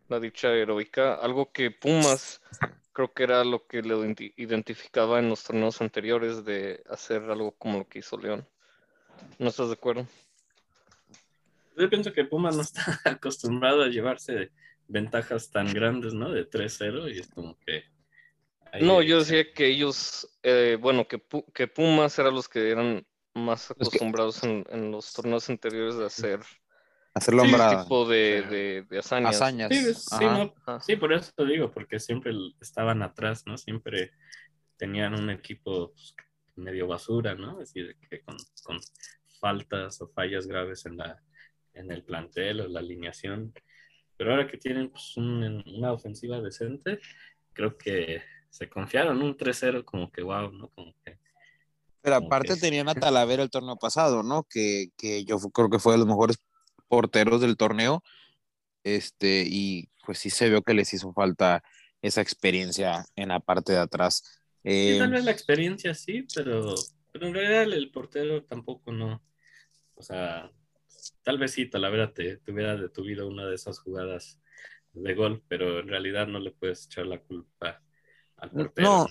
la dicha heroica. Algo que Pumas creo que era lo que le identi- identificaba en los torneos anteriores de hacer algo como lo que hizo León. ¿No estás de acuerdo? Yo pienso que Pumas no está acostumbrado a llevarse ventajas tan grandes, ¿no? De 3-0 y es como que... ahí- No, yo decía que ellos, eh, bueno, que, que Pumas eran los que eran más acostumbrados en, en los torneos anteriores de hacer Sí, hombrada. tipo de, de- de hazañas. Hazañas. Sí, sí, Ajá. no, Ajá. sí, por eso te digo, porque siempre estaban atrás, ¿no? Siempre tenían un equipo pues, medio basura, ¿no? Así de que con, con faltas o fallas graves en la en el plantel o la alineación. Pero ahora que tienen pues, un- una ofensiva decente, creo que se confiaron un 3-0 como que wow, ¿no? Como que Pero Como aparte que- tenían a Talavera el torneo pasado, ¿no? Que, que yo creo que fue de los mejores porteros del torneo. Este, y pues sí se vio que les hizo falta esa experiencia en la parte de atrás. Sí, Eh, tal vez la experiencia sí, pero, pero en realidad el, portero tampoco no. O sea, tal vez sí, Talavera te, te hubiera detuvido una de esas jugadas de gol, pero en realidad no le puedes echar la culpa al portero. No.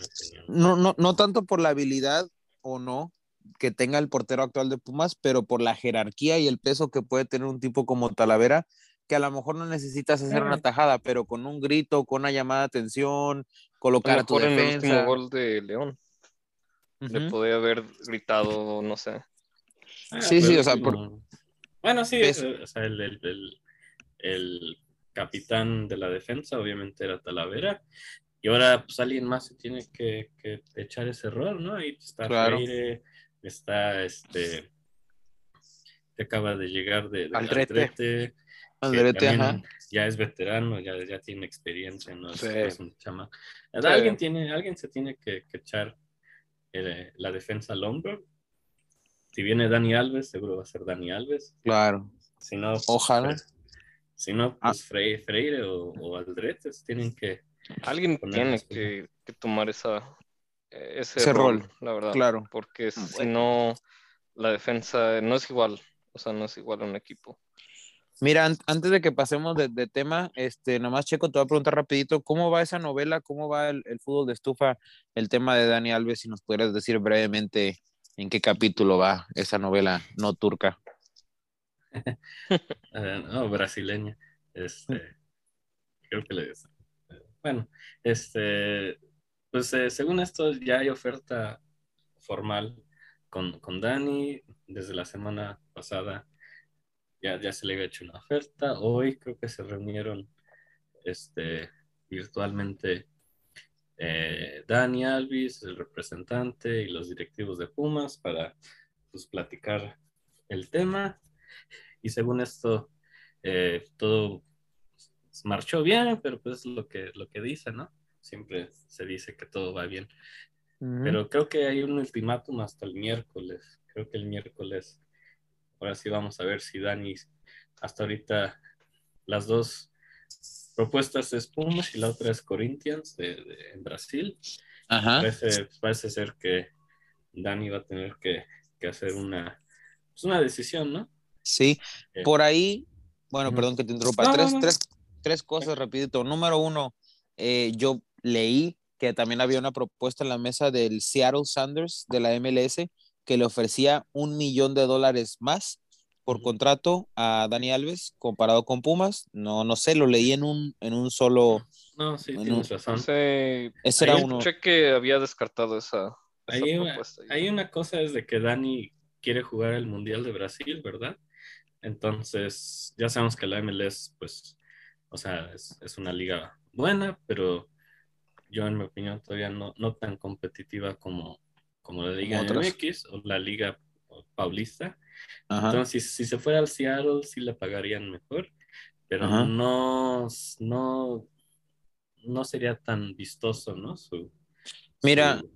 no, no, no tanto por la habilidad o no que tenga el portero actual de Pumas, pero por la jerarquía y el peso que puede tener un tipo como Talavera, que a lo mejor no necesitas hacer una tajada, pero con un grito, con una llamada de atención, colocar lo a tu en el último gol de León. Le podía haber gritado, no sé. Ah, Sí, sí, o sea, por- Bueno, sí, eh, o sea, el, el- el- el capitán de la defensa obviamente era Talavera. Y ahora pues alguien más se tiene que, que echar ese error, ¿no? Ahí está Claro. Freire, está este que acaba de llegar de, de Aldrete. Aldrete, también ajá. ya es veterano, ya, ya tiene experiencia, ¿no? Es, Sí. es un chama. Sí. Alguien tiene, alguien se tiene que, que echar eh, la defensa al hombro. Si viene Dani Alves, seguro va a ser Dani Alves. Claro. Si no, pues, Ojalá. Si no, Ah. pues Freire, Freire o, o Aldrete tienen que. Alguien tiene que, que tomar esa, eh, ese, Ese rol, rol, la verdad. Claro. Porque si Bueno. no, la defensa no es igual. o sea, no es igual a un equipo. Mira, an- antes de que pasemos de, tema, este, nomás Checo, te voy a preguntar rapidito, ¿cómo va esa novela? ¿Cómo va el, fútbol de estufa? El tema de Dani Alves, si nos pudieras decir brevemente en qué capítulo va esa novela no turca. Eh, no, brasileña. Este, creo que le Bueno, este, pues eh, según esto ya hay oferta formal con, con Dani desde la semana pasada. Ya, ya se le había hecho una oferta. Hoy creo que se reunieron este, virtualmente eh, Dani Alvis, el representante y los directivos de Pumas para pues, platicar el tema. Y según esto, eh, todo marchó bien, pero pues lo que, lo que dice, ¿no? Siempre se dice que todo va bien. Pero creo que hay un ultimátum hasta el miércoles. Creo que el miércoles, ahora sí vamos a ver si Dani, hasta ahorita las dos propuestas es Pumas y la otra es Corinthians de, de- en Brasil. Ajá. Parece, parece ser que Dani va a tener que, que hacer una, pues una decisión, ¿no? Sí, Eh, por ahí, bueno, perdón que te interrumpa, No, no, tres, no. tres, tres cosas rapidito. Número uno, eh, yo leí que también había una propuesta en la mesa del Seattle Sanders de la MLS que le ofrecía un millón de dólares más por contrato a Dani Alves comparado con Pumas. No, no sé, lo leí en un, en un solo. No, sí, tienes razón. Ese era uno. escuché que había descartado esa, esa Ahí, una- ahí una cosa es de que Dani quiere jugar el Mundial de Brasil, ¿verdad? Entonces, ya sabemos que la MLS, pues, o sea, es, es una liga buena, pero yo, en mi opinión, todavía no, no tan competitiva como, como la Liga otras. MX o la Liga Paulista. Ajá. Entonces, si, si se fuera al Seattle, sí le pagarían mejor, pero Ajá. no, no, no sería tan vistoso, ¿no? Su, Mira, su-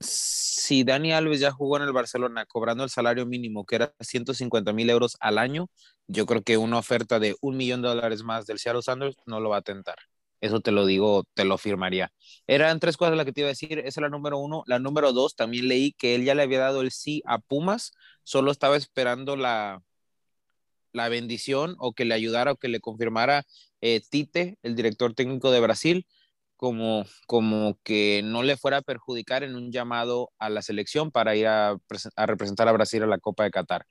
si Dani Alves ya jugó en el Barcelona cobrando el salario mínimo, que era 150 mil euros al año, yo creo que una oferta de un millón de dólares más del Seattle Sanders no lo va a tentar. Eso te lo digo, te lo firmaría. Eran tres cosas las que te iba a decir. Esa es la número uno. La número dos, también leí que él ya le había dado el sí a Pumas, solo estaba esperando la, la bendición o que le ayudara o que le confirmara eh, Tite, el director técnico de Brasil, como, como que no le fuera a perjudicar en un llamado a la selección para ir a, presen- a representar a Brasil a la Copa de Qatar.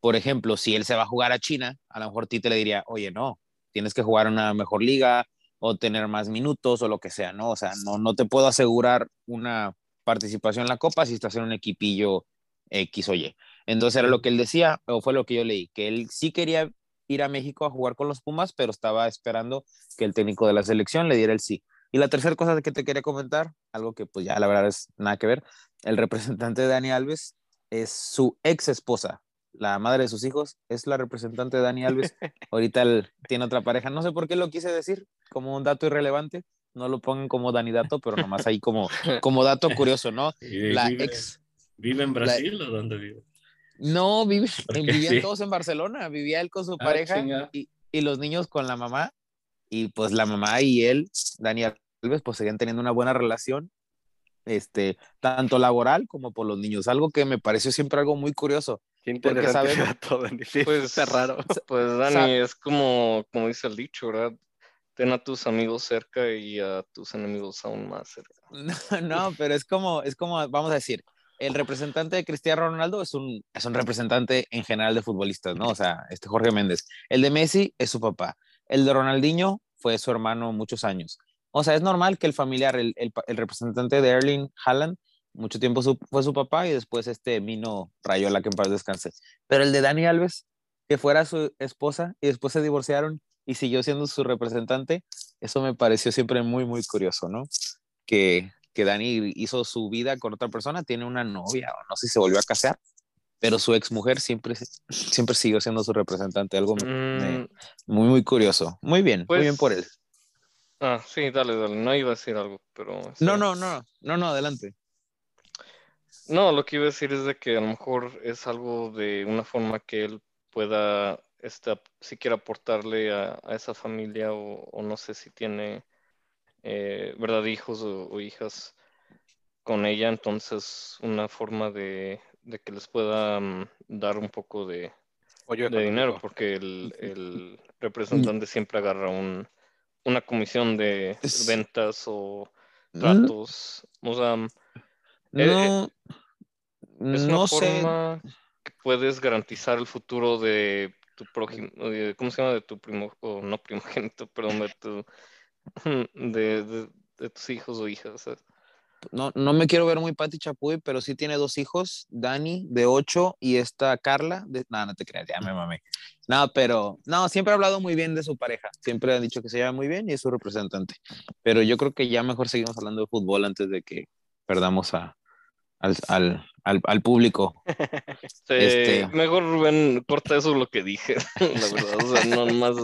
Por ejemplo, si él se va a jugar a China, a lo mejor Tite le diría, oye, no, tienes que jugar una mejor liga o tener más minutos o lo que sea, ¿no? O sea, no, no te puedo asegurar una participación en la Copa si estás en un equipillo X o Y. Entonces era lo que él decía, o fue lo que yo leí, que él sí quería ir a México a jugar con los Pumas, pero estaba esperando que el técnico de la selección le diera el sí. Y la tercera cosa que te quería comentar, algo que pues ya la verdad es nada que ver, el representante de Dani Alves es su ex esposa, la madre de sus hijos, es la representante de Dani Alves. Ahorita él tiene otra pareja, no sé por qué lo quise decir, como un dato irrelevante, no lo pongan como Dani Dato, pero nomás ahí como, como dato curioso, ¿no? La vive, ex, ¿Vive en Brasil o dónde vive? no, vive, vivían sí. todos en Barcelona, vivía él con su Ah, pareja y, y los niños con la mamá, y pues la mamá y él, Dani Alves, pues seguían teniendo una buena relación, este, tanto laboral como por los niños, algo que me pareció siempre algo muy curioso. Qué Porque interesante ese sabemos- dato, Dani. Sí, Pues, está raro. Pues Dani, es como, como dice el dicho, ¿verdad? Ten a tus amigos cerca y a tus enemigos aún más cerca. No, no, pero es como, es como, vamos a decir, el representante de Cristiano Ronaldo es un, es un representante en general de futbolistas, ¿no? O sea, este Jorge Méndez. El de Messi es su papá. El de Ronaldinho fue su hermano muchos años. O sea, es normal que el familiar, el, el, el representante de Erling Haaland, mucho tiempo su- fue su papá y después este Mino Rayola, que en paz descanse. Pero el de Dani Alves, que fuera su esposa y después se divorciaron y siguió siendo su representante, eso me pareció siempre muy, muy curioso, ¿no? Que, que Dani hizo su vida con otra persona, tiene una novia o no sé si se volvió a casar, pero su ex mujer siempre, siempre siguió siendo su representante, algo me- Mm, muy, muy curioso. Muy bien, Pues- muy bien por él. ah, sí, dale, dale. No iba a decir algo, pero... No, sí. no, no, no, no, adelante. No, lo que iba a decir es de que a lo mejor es algo de una forma que él pueda, este, ap- siquiera aportarle a, a esa familia o, o no sé si tiene, eh, ¿verdad? Hijos o, o hijas con ella, entonces una forma de, de que les pueda mm, dar un poco de, dinero, porque el, el representante siempre agarra un, una comisión de ventas o Mm, tratos. O sea, No, es una no sé. forma que puedes garantizar el futuro de tu prójimo, ¿cómo se llama? De tu primo, o no primogénito, perdón, de tu, de, de- de tus hijos o hijas. ¿sabes? No, no me quiero ver muy Pati Chapuy, pero sí tiene dos hijos, Dani de 8 y esta Carla de... No, no te creas, ya me mamé. No, pero no, siempre ha hablado muy bien de su pareja. Siempre han dicho que se lleva muy bien y es su representante. Pero yo creo que ya mejor seguimos hablando de fútbol antes de que perdamos a, al, al, al, al público. Este, Este- Mejor Rubén, corta eso lo que dije, la verdad. O sea, no más.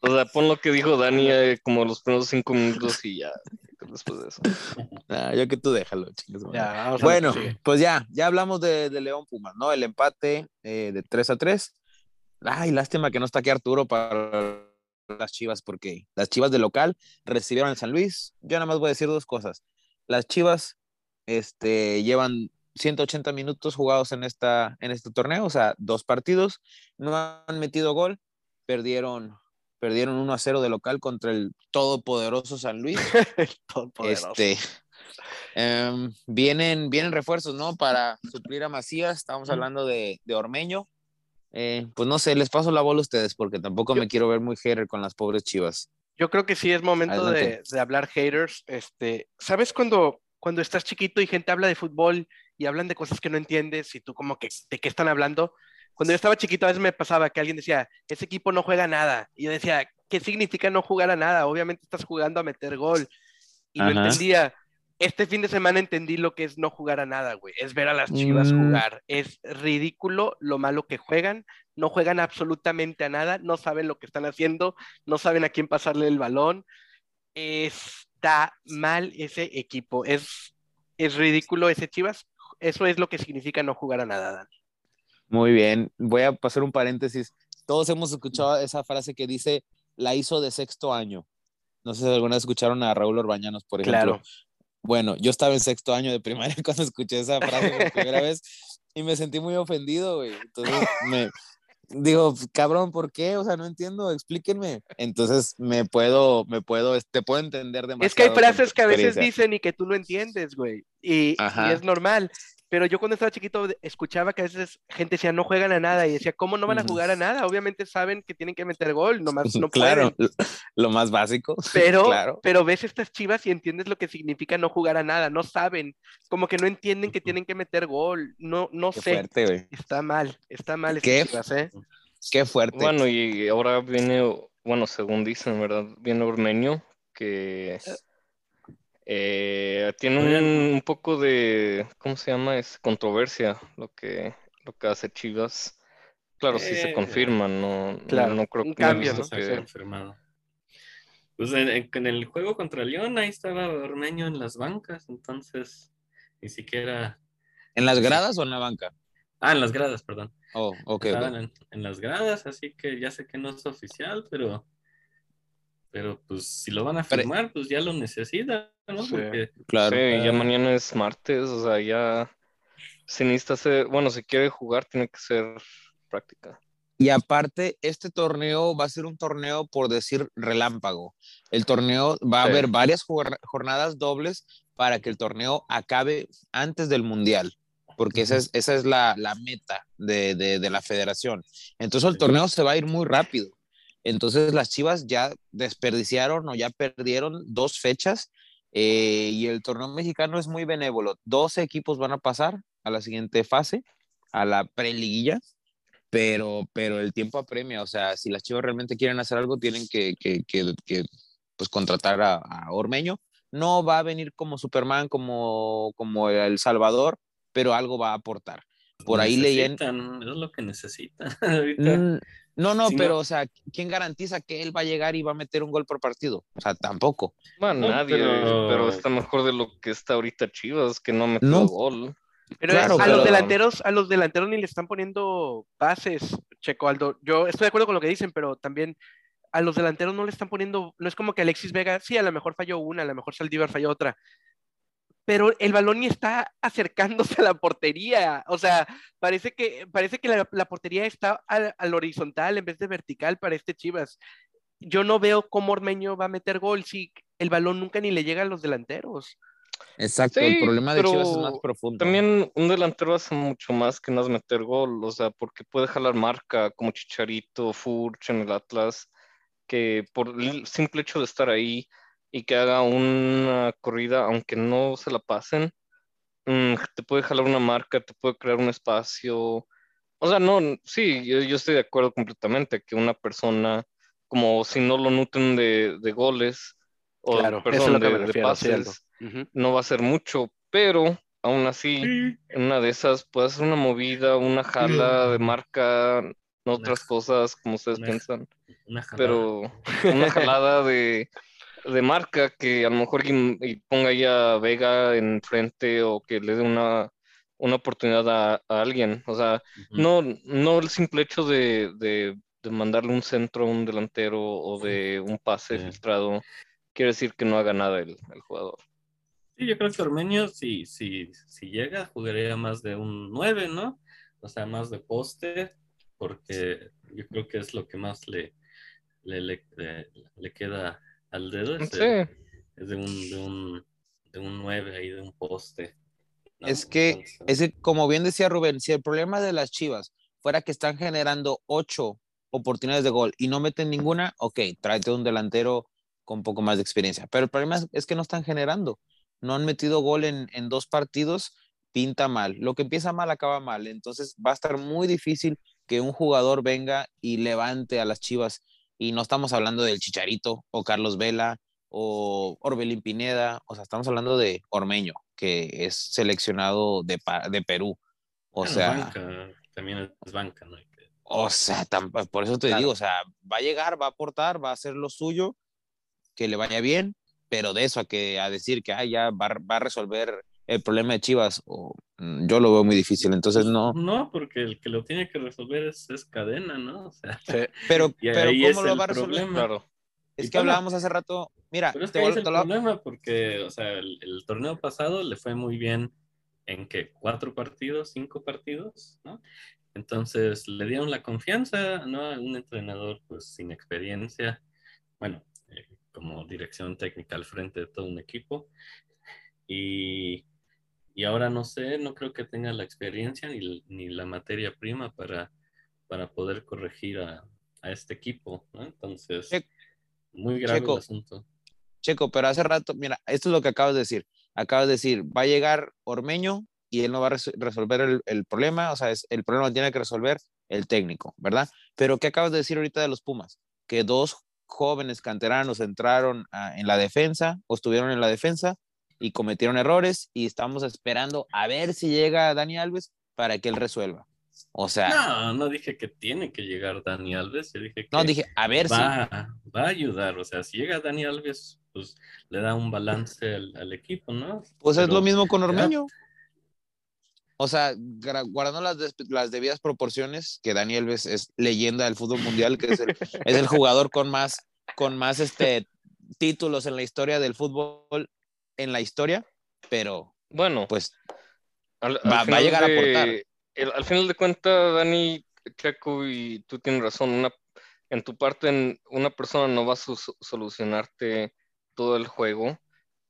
O sea, pon lo que dijo Dani eh, como los primeros cinco minutos y ya. Después de eso. Ah, ya que tú déjalo, madre. Ya, Bueno, sigue. pues ya, ya hablamos de, de León Pumas, ¿no? El empate eh, de 3 a 3. Ay, lástima que no está aquí Arturo para las Chivas, porque las Chivas de local recibieron al San Luis. Yo nada más voy a decir dos cosas. Las Chivas este, llevan 180 minutos jugados en, esta, en este torneo, o sea, dos partidos, no han metido gol, perdieron, perdieron 1 a 0 de local contra el todopoderoso San Luis. Todopoderoso. Este, em, vienen, vienen refuerzos, ¿no? Para suplir a Macías. Estamos hablando de, de Ormeño. Eh, pues no sé, les paso la bola a ustedes porque tampoco Yo- me quiero ver muy hater con las pobres chivas. Yo creo que sí es momento de, de hablar haters. Este, ¿sabes cuando, cuando estás chiquito y gente habla de fútbol y hablan de cosas que no entiendes y tú como que de qué están hablando? Cuando yo estaba chiquito a veces me pasaba que alguien decía, ese equipo no juega nada. Y yo decía, ¿qué significa no jugar a nada? Obviamente estás jugando a meter gol. Y no Ajá. entendía. Este fin de semana entendí lo que es no jugar a nada, güey. Es ver a las chivas Mm. jugar. Es ridículo lo malo que juegan. No juegan absolutamente a nada. No saben lo que están haciendo. No saben a quién pasarle el balón. Está mal ese equipo. Es, es ridículo ese Chivas. Eso es lo que significa no jugar a nada, Dan. Muy bien, voy a pasar un paréntesis. Todos hemos escuchado esa frase que dice, la hizo de sexto año. No sé si alguna vez escucharon a Raúl Orbañanos, por ejemplo. Claro. Bueno, yo estaba en sexto año de primaria cuando escuché esa frase por primera vez y me sentí muy ofendido, güey. Entonces me digo, cabrón, ¿por qué? O sea, no entiendo, explíquenme. Entonces me puedo, me puedo, te puedo entender demasiado. Es que hay frases que a veces dicen y que tú no entiendes, güey. Y, y es normal. Pero yo cuando estaba chiquito escuchaba que a veces gente decía no juegan a nada y decía, ¿cómo no van a jugar a nada? Obviamente saben que tienen que meter gol, nomás no claro, pueden. lo más básico. Pero, claro. pero ves estas chivas y entiendes lo que significa no jugar a nada, no saben, como que no entienden que tienen que meter gol, no, no Qué sé, fuerte, está mal, está mal Qué chivas, ¿eh? Qué fuerte. Bueno, y ahora viene, bueno, según dicen, ¿verdad? Viene Ormeño, que eh, tiene un, un poco de, ¿cómo se llama? Es controversia lo que, lo que hace Chivas. Claro, sí se Eh, confirma, no, claro, no creo un que cambio, no Se que- confirmado. Pues en, el juego contra León, ahí estaba Ormeño en las bancas, entonces ni siquiera. ¿En las gradas o en la banca? Ah, en las gradas, perdón. Oh, ok. Estaban en, en las gradas, así que ya sé que no es oficial, pero. Pero pues si lo van a Pero- firmar, pues ya lo necesitan, ¿no? Sí. Porque Claro. Sí, ya Ah. mañana es martes, o sea, ya se necesita hacer, bueno, si quiere jugar tiene que ser práctica. Y aparte, este torneo va a ser un torneo, por decir, relámpago. El torneo va a Sí. haber varias jor- jornadas dobles para que el torneo acabe antes del Mundial, porque esa es, esa es la, la meta de, de- de la federación. Entonces el torneo se va a ir muy rápido. Entonces las Chivas ya desperdiciaron o ya perdieron dos fechas eh, y el torneo mexicano es muy benévolo. 12 equipos van a pasar a la siguiente fase, a la preliguilla pero, pero el tiempo apremia, o sea, si las Chivas realmente quieren hacer algo, tienen que, que, que, que, pues contratar a, a Ormeño. No va a venir como Superman, como, como El Salvador, pero algo va a aportar. Por ahí leían... necesitan, Es lo que necesitan. Ahorita. No, no, Si no- pero, o sea, ¿quién garantiza que él va a llegar y va a meter un gol por partido? O sea, tampoco. Bueno, No, nadie, pero- pero... está mejor de lo que está ahorita Chivas, que no ha metido No. gol. Pero Claro, a pero- los delanteros, a los delanteros ni le están poniendo pases, Checo Aldo. Yo estoy de acuerdo con lo que dicen, pero también a los delanteros no le están poniendo, no es como que Alexis Vega, sí, a lo mejor falló una, a lo mejor Saldívar falló otra, pero el balón ni está acercándose a la portería. O sea, parece que, parece que la, la portería está al, al, horizontal en vez de vertical para este Chivas. Yo no veo cómo Ormeño va a meter gol si el balón nunca ni le llega a los delanteros. Exacto, sí, el problema de Chivas es más profundo. También un delantero hace mucho más que no es meter gol, o sea, porque puede jalar marca como Chicharito, Furch en el Atlas, que por el simple hecho de estar ahí y que haga una corrida, aunque no se la pasen, mmm, te puede jalar una marca, te puede crear un espacio. O sea, no, sí, yo, yo estoy de acuerdo completamente que una persona, como si no lo nuten de, de goles, o Claro, perdón, es de, de refiero, Aldo. pases, no va a ser mucho, pero aún así, en una de esas puede hacer una movida, una jala de marca, no otras cosas como ustedes Una- piensan, Una pero una jalada de, de marca que a lo mejor y, ponga ahí a Vega enfrente o que le dé una, una oportunidad a, a alguien. O sea, Ujú. no, no el simple hecho de, de- de mandarle un centro a un delantero o de un pase Sí. filtrado quiere decir que no haga nada el, el jugador. Sí, yo creo que Ormeño, si, si, si llega, jugaría más de un 9, ¿no? O sea, más de poste, porque yo creo que es lo que más le, le, le, le- le queda al dedo. Es, Sí. el- es de, un, de, un, de un 9 ahí, de un poste. ¿no? Es que, Entonces, es que, como bien decía Rubén, si el problema de las Chivas fuera que están generando ocho oportunidades de gol y no meten ninguna, ok, tráete un delantero con un poco más de experiencia. Pero el problema es, es que no están generando. No han metido gol en, en dos partidos, pinta mal. Lo que empieza mal acaba mal. Entonces va a estar muy difícil que un jugador venga y levante a las Chivas. Y no estamos hablando del Chicharito o Carlos Vela o Orbelín Pineda. O sea, estamos hablando de Ormeño, que es seleccionado de, de Perú. O bueno, sea, banca, también es banca, ¿no? O sea, por eso te Claro. digo, o sea, va a llegar, va a aportar, va a hacer lo suyo, que le vaya bien, pero de eso a que a decir que ah, ya va, va a resolver el problema de Chivas, o, mm, yo lo veo muy difícil. Entonces no, No, porque el que lo tiene que resolver es, es cadena, ¿no? O sea, pero, y pero ¿cómo es lo va a resolver? Claro. Es que bueno, hablábamos hace rato, mira, Pero es te que es el problema porque, o sea, el, el torneo pasado le fue muy bien en que cuatro partidos, cinco partidos, ¿no? Entonces le dieron la confianza, ¿no? A un entrenador pues sin experiencia, bueno, eh, como dirección técnica al frente de todo un equipo. Y, y ahora no sé, no creo que tenga la experiencia ni, ni la materia prima para, para poder corregir a, a este equipo, ¿no? Entonces, muy grave Checo, el asunto. Checo, pero hace rato, mira, esto es lo que acabas de decir. Acabas de decir, va a llegar Ormeño y él no va a res- resolver el, el problema, o sea, es, el problema lo tiene que resolver el técnico, ¿verdad? Pero ¿qué acabas de decir ahorita de los Pumas? Que dos jóvenes canteranos entraron a- en la defensa o estuvieron en la defensa y cometieron errores y estamos esperando a ver si llega Dani Alves para que él resuelva. O sea, No, no dije que tiene que llegar Dani Alves, yo dije que no, dije, a ver si... va, va a ayudar, o sea, si llega Dani Alves, pues le da un balance al, al equipo, ¿no? Pues es lo mismo con Ormeño. O sea, guardando las, las debidas proporciones, que Dani Alves es leyenda del fútbol mundial, que es el, es el jugador con más, con más este, títulos en la historia del fútbol, en la historia, pero Bueno, pues al, va- va a llegar a de- aportar. el- al final de cuentas, Dani, Checo, y tú tienes razón, una, en tu parte, en- una persona no va a su- solucionarte todo el juego,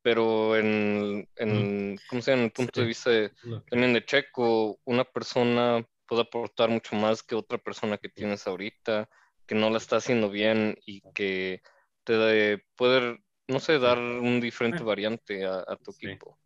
pero en, en, ¿cómo se llama? En el punto Sí. de vista de- también de Checo, una persona puede aportar mucho más que otra persona que tienes ahorita, que no la está haciendo bien y que te de- puede, no sé, dar un diferente Ah. variante a, a tu Sí. equipo.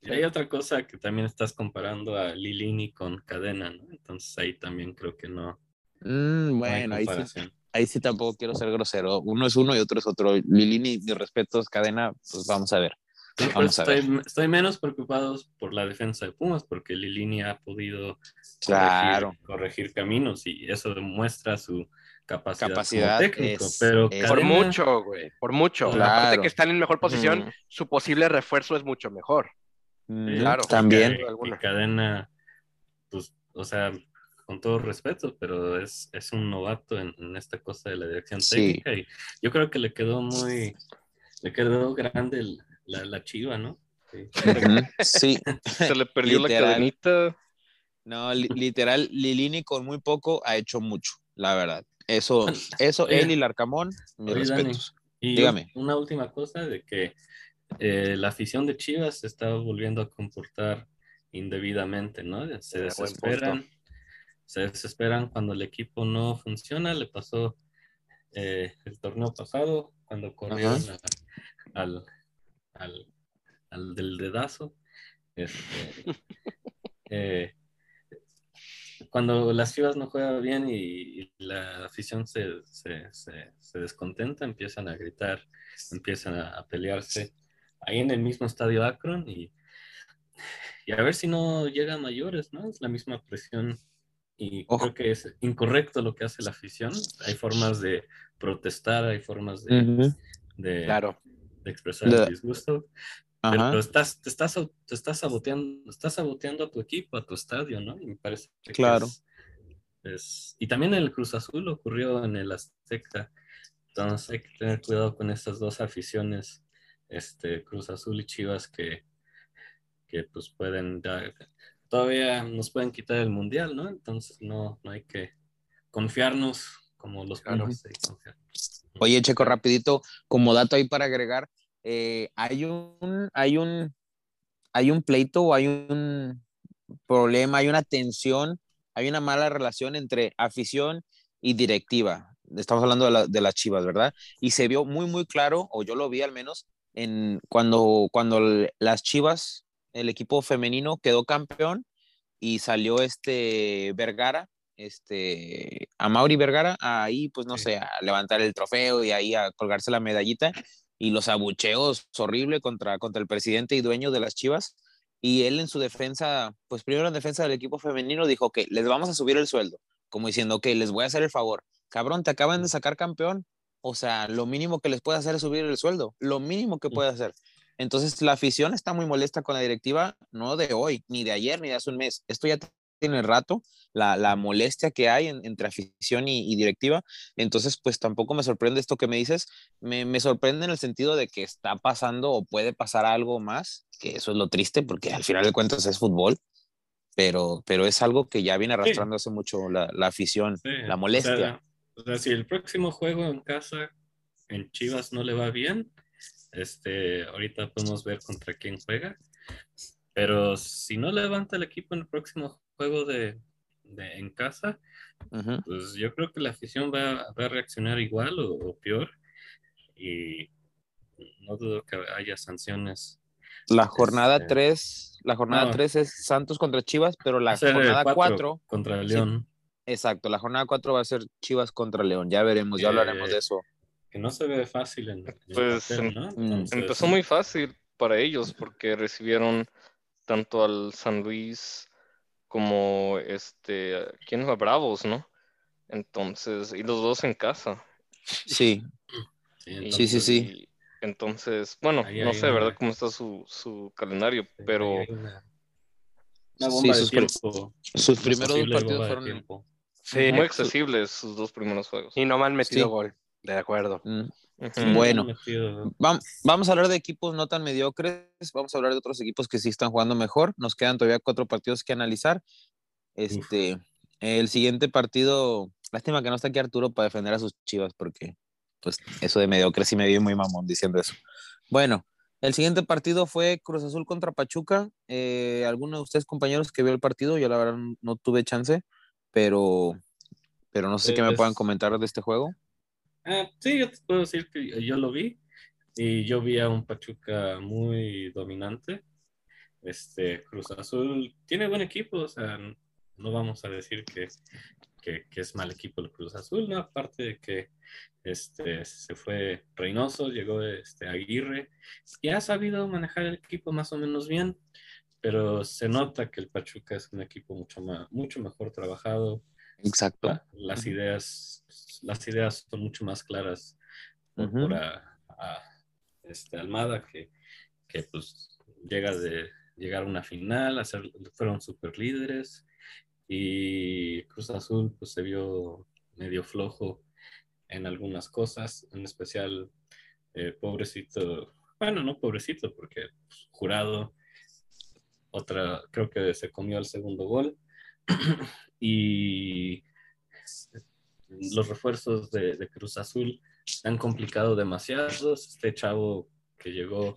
Y hay otra cosa que también estás comparando a Lilini con Cadena, ¿no? Entonces ahí también creo que no, mm, no hay bueno, ahí sí, ahí sí tampoco quiero ser grosero. Uno es uno y otro es otro. Lilini, mis respetos, cadena, pues vamos a ver. Sí, Vamos a ver. estoy, estoy menos preocupado por la defensa de Pumas porque Lilini ha podido Claro. corregir, corregir caminos y eso demuestra su capacidad, Capacidad como técnico. es- pero es- Por mucho, güey, por mucho. Claro. Aparte que están en mejor posición, su posible refuerzo es mucho mejor. Mm, Claro. También. y cadena, pues, o sea, con todo respeto, pero es, es un novato en, en esta cosa de la dirección Sí. técnica y yo creo que le quedó muy, le quedó grande el- la, la chiva, ¿no? Sí. Sí, Se le perdió la cadenita. no, li- literal, Lilini con muy poco ha hecho mucho, la verdad. Eso, eso, él y Larcamón, mis Oye, Dani, respetos. Y Dígame. una última cosa de que eh, la afición de Chivas se está volviendo a comportar indebidamente, ¿no? Se desesperan, se desesperan cuando el equipo no funciona. Le pasó eh, el torneo pasado cuando corrieron a- al, al, al del dedazo. Este, eh, cuando las Chivas no juegan bien y, y la afición se, se, se- se descontenta, empiezan a gritar, empiezan a, a pelearse ahí en el mismo estadio Akron y, y a ver si no llega a mayores, ¿no? Es la misma presión y Ojo. creo que es incorrecto lo que hace la afición. Hay formas de protestar, hay formas de, Ujú, de, Claro. de expresar el disgusto, Ajá. pero estás, te, estás, te estás saboteando, estás saboteando a tu equipo, a tu estadio, ¿no? Y me parece que Claro. es- es- y también en el Cruz Azul ocurrió en el Azteca. Entonces hay que tener cuidado con estas dos aficiones, este, Cruz Azul y Chivas, que, que pues pueden dar- todavía nos pueden quitar el mundial, ¿no? Entonces no, no hay que confiarnos como los Claro. Oye, Checo, rapidito, como dato ahí para agregar, eh, hay un, hay un, hay un pleito o hay un problema, hay una tensión, hay una mala relación entre afición y directiva. Estamos hablando de, la- de las Chivas, ¿verdad? Y se vio muy, muy claro, o yo lo vi al menos, en cuando, cuando las Chivas, el equipo femenino quedó campeón y salió este Vergara, este, a Mauri Vergara, ahí, pues no Sí. sé, a levantar el trofeo y ahí a colgarse la medallita y los abucheos horrible contra, contra el presidente y dueño de las Chivas. Y él en su defensa, pues primero en defensa del equipo femenino dijo que les vamos a subir el sueldo, como diciendo que les voy a hacer el favor. Cabrón, te acaban de sacar campeón. O sea, lo mínimo que les puede hacer es subir el sueldo, lo mínimo que puede hacer. Entonces, la afición está muy molesta con la directiva, no de hoy, ni de ayer, ni de hace un mes. Esto ya tiene rato, la, la molestia que hay en- entre afición y, y directiva. Entonces, pues tampoco me sorprende esto que me dices. Me, me sorprende en el sentido de que está pasando o puede pasar algo más, que eso es lo triste, porque al final de cuentas es fútbol, pero, pero es algo que ya viene arrastrando hace mucho la, la afición, Sí, la o molestia. sea, O sea, si el próximo juego en casa en Chivas no le va bien, este, ahorita podemos ver contra quién juega. Pero si no levanta el equipo en el próximo juego de, de- en casa, pues yo creo que la afición va, va a reaccionar igual o, o peor. Y no dudo que haya sanciones. La jornada Este, 3, la jornada no. 3 es Santos contra Chivas, pero la jornada cuatro 4, contra León. exacto, la jornada 4 va a ser Chivas contra León. Ya veremos, ya hablaremos Eh, de eso. Que no se ve fácil en, Pues, papel, ¿no? Entonces, Empezó muy fácil para ellos porque recibieron tanto al San Luis como este, ¿quién fue? Bravos, ¿no? Entonces, y los dos en casa. Sí, sí, Sí, sí, sí. Y entonces, bueno, Ahí no sé, una- ¿verdad? Cómo está su, su calendario, pero una, una Sí, sus primeros dos partidos fueron... Sí. muy accesibles sus dos primeros juegos. Y no me han metido Sí. gol. De acuerdo. Mm. Bueno. Metido- Vamos a hablar de equipos no tan mediocres, vamos a hablar de otros equipos que sí están jugando mejor. Nos quedan todavía cuatro partidos que analizar. Este, el siguiente partido, lástima que no está aquí Arturo para defender a sus chivas, porque pues eso de mediocre sí me vi muy mamón diciendo eso. Bueno, el siguiente partido fue Cruz Azul contra Pachuca. Eh, ¿Alguno de ustedes, compañeros, que vio el partido? Yo la verdad no, tuve chance, pero, pero no sé qué me Pues- puedan comentar de este juego. Ah, sí, yo te puedo decir que yo lo vi y yo vi a un Pachuca muy dominante. Este Cruz Azul tiene buen equipo, o sea, no vamos a decir que, que, que es mal equipo el Cruz Azul. Aparte de que este, se fue Reynoso, llegó este, Aguirre, y ha sabido manejar el equipo más o menos bien, pero se nota que el Pachuca es un equipo mucho, más, mucho mejor trabajado, Exacto. la- las ideas las ideas son mucho más claras por, a, a, este Almada que, que pues llega de llegar a una final fueron super líderes y Cruz Azul pues se vio medio flojo en algunas cosas en especial eh, pobrecito bueno, no pobrecito, porque pues, jurado, otra, creo que se comió el segundo gol. Y los refuerzos de, Cruz Azul han complicado demasiado. Este chavo que llegó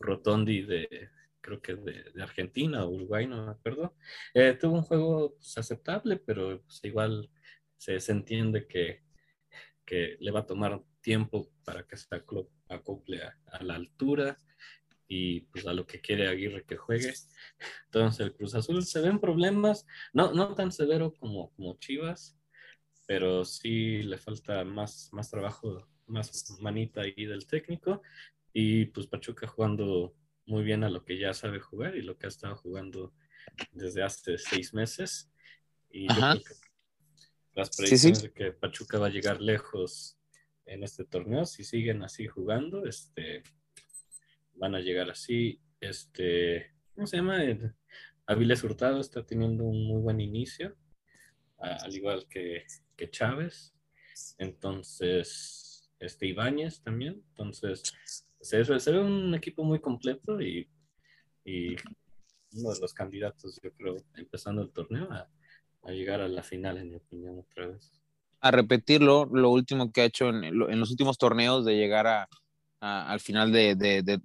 Rotondi de, creo que de, Argentina o Uruguay, no me acuerdo, eh, tuvo un juego pues, aceptable, pero pues, igual se, entiende que, que, le va a tomar tiempo para que se acople a, la altura y pues a lo que quiere Aguirre que juegue. Entonces el Cruz Azul se ven problemas, no, no tan severo como, como Chivas, pero sí le falta más, más trabajo, más manita ahí del técnico y pues Pachuca jugando muy bien a lo que ya sabe jugar y lo que ha estado jugando desde hace seis meses. Y yo creo que las predicciones sí, sí. de que Pachuca va a llegar lejos en este torneo, si siguen así jugando, este, van a llegar así. Este, ¿cómo se llama? Aviles Hurtado está teniendo un muy buen inicio, al igual que, que Chávez. Entonces, este Ibáñez también. Entonces, se, se ve un equipo muy completo y, y, uno de los candidatos, yo creo, empezando el torneo a, a, llegar a la final, en mi opinión, otra vez. A repetirlo, lo último que ha hecho en, en los últimos torneos de llegar a, a, al final de, de, de,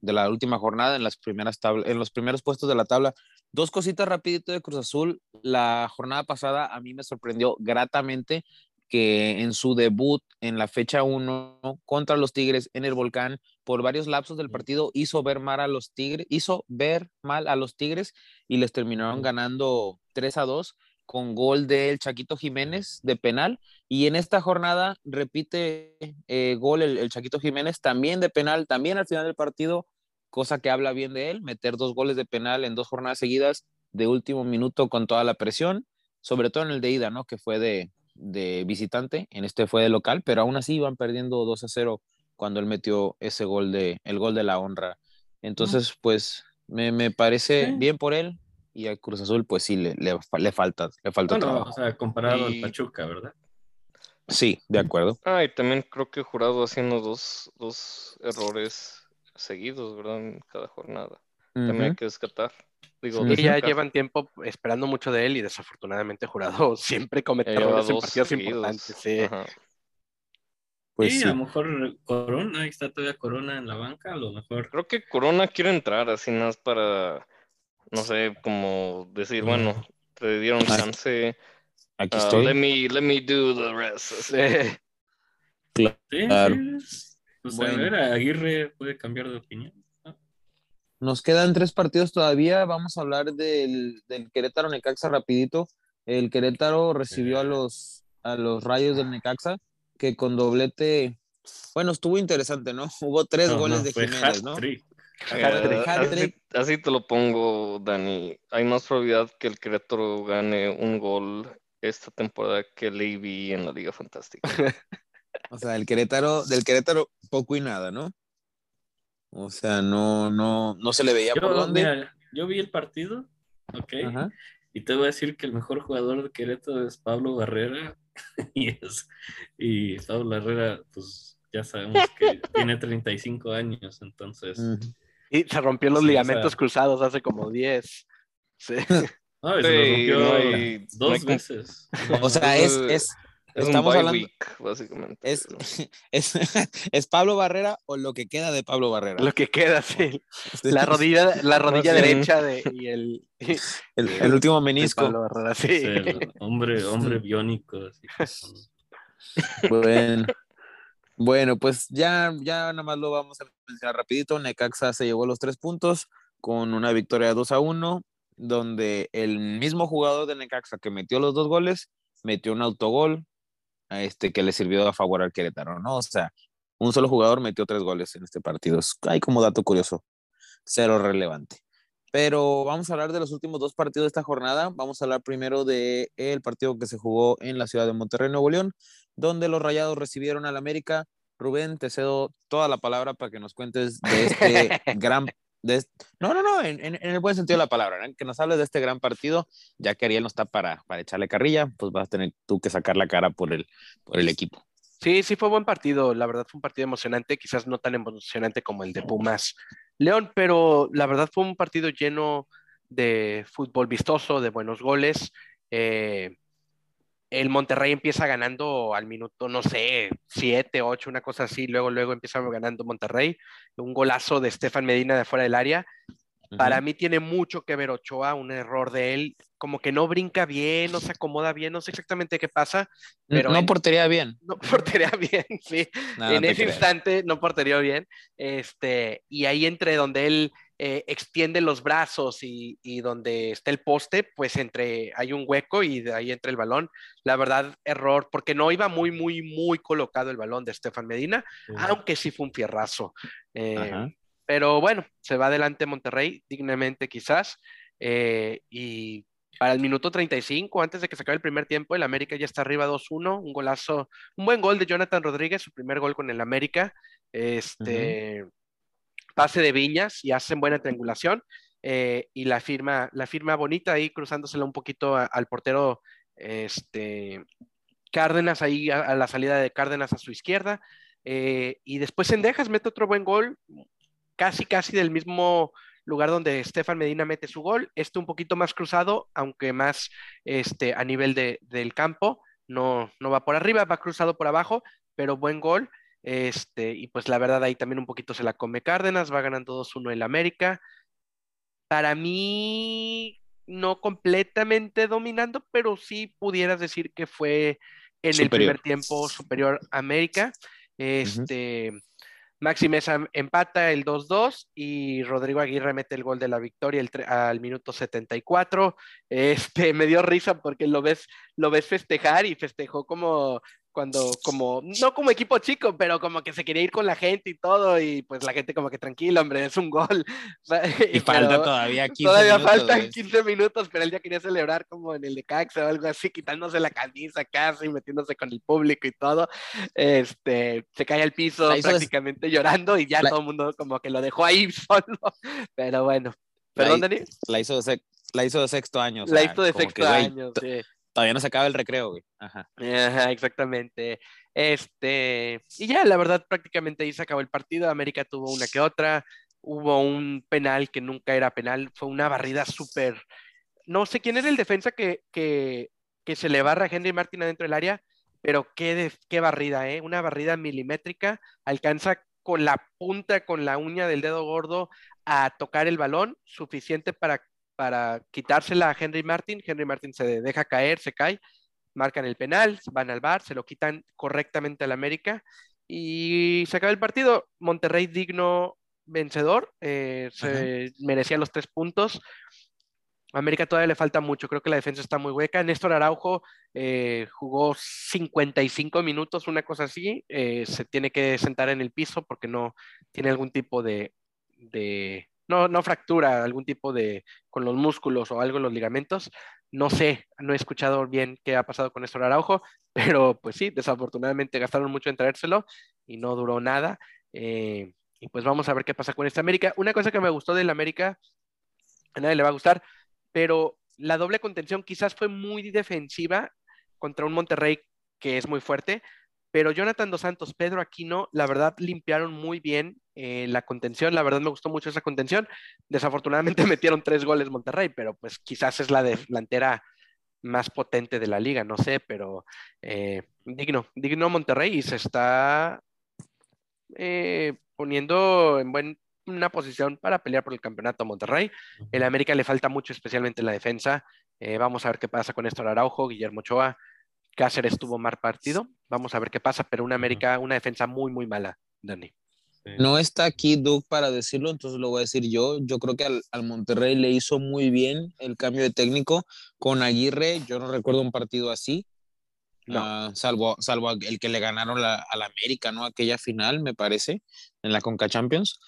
de, la última jornada, en, las primeras tabla, en los primeros puestos de la tabla. Dos cositas rapidito de Cruz Azul. La jornada pasada a mí me sorprendió gratamente que en su debut en la fecha 1 contra los Tigres en el Volcán, por varios lapsos del partido hizo ver mal a los Tigres, hizo ver mal a los Tigres y les terminaron ganando 3 a 2 con gol del Chaquito Jiménez de penal y en esta jornada repite eh, gol el, el, Chaquito Jiménez también de penal, también al final del partido, cosa que habla bien de él, meter dos goles de penal en dos jornadas seguidas de último minuto con toda la presión, sobre todo en el de ida, ¿no? Que fue de, de visitante, en este fue de local, pero aún así iban perdiendo 2 a 0 cuando él metió ese gol de, el gol de la honra. Entonces, pues me, me parece sí. bien por él y a Cruz Azul, pues sí, le, le, le falta, le falta bueno, trabajo. O sea, comparado y... al Pachuca, ¿verdad? Sí, de acuerdo. Ah, y también creo que Jurado haciendo dos, dos errores seguidos, ¿verdad? En cada jornada. Uh -huh. También hay que descartar. Digo, sí, ya llevan tiempo esperando mucho de él y desafortunadamente Jurado siempre comete errores en partidos seguidos. importantes. Sí. Pues sí, sí, a lo mejor Corona, ahí está todavía Corona en la banca, a lo mejor. Creo que Corona quiere entrar así más para, no sé, como decir, mm. bueno, te dieron chance. Aquí estoy. Uh, let, me, let me do the rest. Sí, claro. Sí. Pues bueno. a ver, Aguirre puede cambiar de opinión. Nos quedan tres partidos todavía. Vamos a hablar del, del Querétaro Necaxa rapidito. El Querétaro recibió a los, a los rayos del Necaxa, que con doblete, bueno, estuvo interesante, ¿no? Hubo tres no, goles no, de Jiménez, ¿no? Eh, así, así, te lo pongo, Dani. Hay más probabilidad que el Querétaro gane un gol esta temporada que Levy en la Liga Fantástica. o sea, el Querétaro, del Querétaro poco y nada, ¿no? O sea, no, no, no se le veía yo, por dónde. Mira, yo vi el partido, ok, Ajá. y te voy a decir que el mejor jugador de Querétaro es Pablo Barrera, y, es, y Pablo Barrera, pues ya sabemos que tiene 35 años, entonces. Uh -huh. Y se rompió los sí, ligamentos o sea, cruzados hace como 10. Sí. No, se sí, rompió no hay, dos no veces. O sea, es, es, es Estamos hablando. Week, básicamente. Es, es, es, Pablo Barrera o lo que queda de Pablo Barrera. Lo que queda, sí. La rodilla, la rodilla no, derecha de, y el, el, el, último menisco. Pablo Barrera, sí. sí hombre, hombre biónico. Así. Bueno. Bueno, pues ya, ya nada más lo vamos a mencionar rapidito. Necaxa se llevó los tres puntos con una victoria 2 a 1, donde el mismo jugador de Necaxa que metió los dos goles, metió un autogol, este, que le sirvió a favor al Querétaro, ¿no? O sea, un solo jugador metió tres goles en este partido. Hay como dato curioso, cero relevante. Pero vamos a hablar de los últimos dos partidos de esta jornada. Vamos a hablar primero del el partido que se jugó en la ciudad de Monterrey, Nuevo León, donde los Rayados recibieron al América. Rubén, te cedo toda la palabra para que nos cuentes de este gran no, no, no, en, el buen sentido de la palabra, que nos hables de este gran partido, ya que Ariel no está para, para echarle carrilla, pues vas a tener tú que sacar la cara por el, por el equipo. Sí, sí fue buen partido. La verdad fue un partido emocionante, quizás no tan emocionante como el de Pumas León, pero la verdad fue un partido lleno de fútbol vistoso, de buenos goles. Eh, el Monterrey empieza ganando al minuto, no sé, siete, ocho, una cosa así, luego, luego empieza ganando Monterrey, un golazo de Estefan Medina de fuera del área. Para mí tiene mucho que ver Ochoa, un error de él, como que no brinca bien, no se acomoda bien, no sé exactamente qué pasa. Pero no portería bien. No portería bien, sí. en ese instante no portería bien. Este, y ahí entre donde él eh, extiende los brazos y, donde está el poste, pues entre hay un hueco y de ahí entra el balón. La verdad, error, porque no iba muy, muy, muy colocado el balón de Estefan Medina, aunque sí fue un fierrazo. Eh, pero bueno, se va adelante Monterrey, dignamente quizás. Eh, y para el minuto 35, antes de que se acabe el primer tiempo, el América ya está arriba 2-1, un golazo, un buen gol de Jonathan Rodríguez, su primer gol con el América. Este pase de Viñas y hacen buena triangulación. Eh, y la firma, la firma bonita ahí cruzándosela un poquito al portero este, Cárdenas ahí a, la salida de Cárdenas a su izquierda. Eh, y después Sendejas mete otro buen gol, casi casi del mismo lugar donde Estefan Medina mete su gol. Este un poquito más cruzado, aunque más este, a nivel de, del campo. No, no va por arriba, va cruzado por abajo, pero buen gol. Este, y pues la verdad ahí también un poquito se la come Cárdenas, va ganando 2-1 el América. Para mí, no completamente dominando, pero sí pudieras decir que fue en el primer tiempo superior a América. Este, Maxi Mesa empata el 2-2 y Rodrigo Aguirre mete el gol de la victoria el al minuto 74. Este, me dio risa porque lo ves, lo ves festejar y festejó como cuando como, no como equipo chico, pero como que se quería ir con la gente y todo, y pues la gente como que tranquilo, hombre, es un gol. Y falta todavía 15 todavía faltan 15 minutos, pero él ya quería celebrar como en el de Caxa o algo así, quitándose la camisa casi, metiéndose con el público y todo. Este, se cae al piso prácticamente llorando y ya todo el mundo como que lo dejó ahí solo. Pero bueno. ¿Perdón, Dani? La hizo de, la hizo de sexto año. la hizo de sexto año, sí todavía no se acaba el recreo, güey. Ajá. exactamente. Este, y ya, la verdad, prácticamente ahí se acabó el partido. América tuvo una que otra. Hubo un penal que nunca era penal. Fue una barrida súper. No sé quién era el defensa que, que, se le barra a Henry Martin adentro del área, pero qué, qué barrida, ¿eh? Una barrida milimétrica. Alcanza con la punta, con la uña del dedo gordo a tocar el balón, suficiente para para quitársela a Henry Martin. Henry Martin se deja caer, se cae, marcan el penal, van al bar, se lo quitan correctamente al América y se acaba el partido. Monterrey digno vencedor, eh, se merecía los tres puntos. América todavía le falta mucho, creo que la defensa está muy hueca. Néstor Araujo eh, jugó 55 minutos, una cosa así, eh, se tiene que sentar en el piso porque no tiene algún tipo de, no, no fractura algún tipo de, con los músculos o algo en los ligamentos. No sé, no he escuchado bien qué ha pasado con Néstor Araujo, pero pues sí, desafortunadamente gastaron mucho en traérselo y no duró nada. Eh, y pues vamos a ver qué pasa con esta América. Una cosa que me gustó del América, a nadie le va a gustar, pero la doble contención quizás fue muy defensiva contra un Monterrey que es muy fuerte, pero Jonathan Dos Santos, Pedro Aquino, la verdad limpiaron muy bien eh, la contención, la verdad me gustó mucho esa contención. Desafortunadamente metieron tres goles Monterrey, pero pues quizás es la delantera más potente de la liga, no sé, pero eh, digno, digno Monterrey y se está eh, poniendo en buena posición para pelear por el campeonato Monterrey. El América le falta mucho, especialmente en la defensa. vamos a ver qué pasa con Néstor Araujo, Guillermo Ochoa. Cáceres tuvo mal partido. Vamos a ver qué pasa, pero una América, una defensa muy, muy mala, Dani. No está aquí Doug para decirlo, entonces lo voy a decir yo. Yo creo que al, Monterrey le hizo muy bien el cambio de técnico con Aguirre. Yo no recuerdo un partido así, ah, salvo, salvo el que le ganaron la, a la América, ¿no? Aquella final, me parece, en la Conca Champions.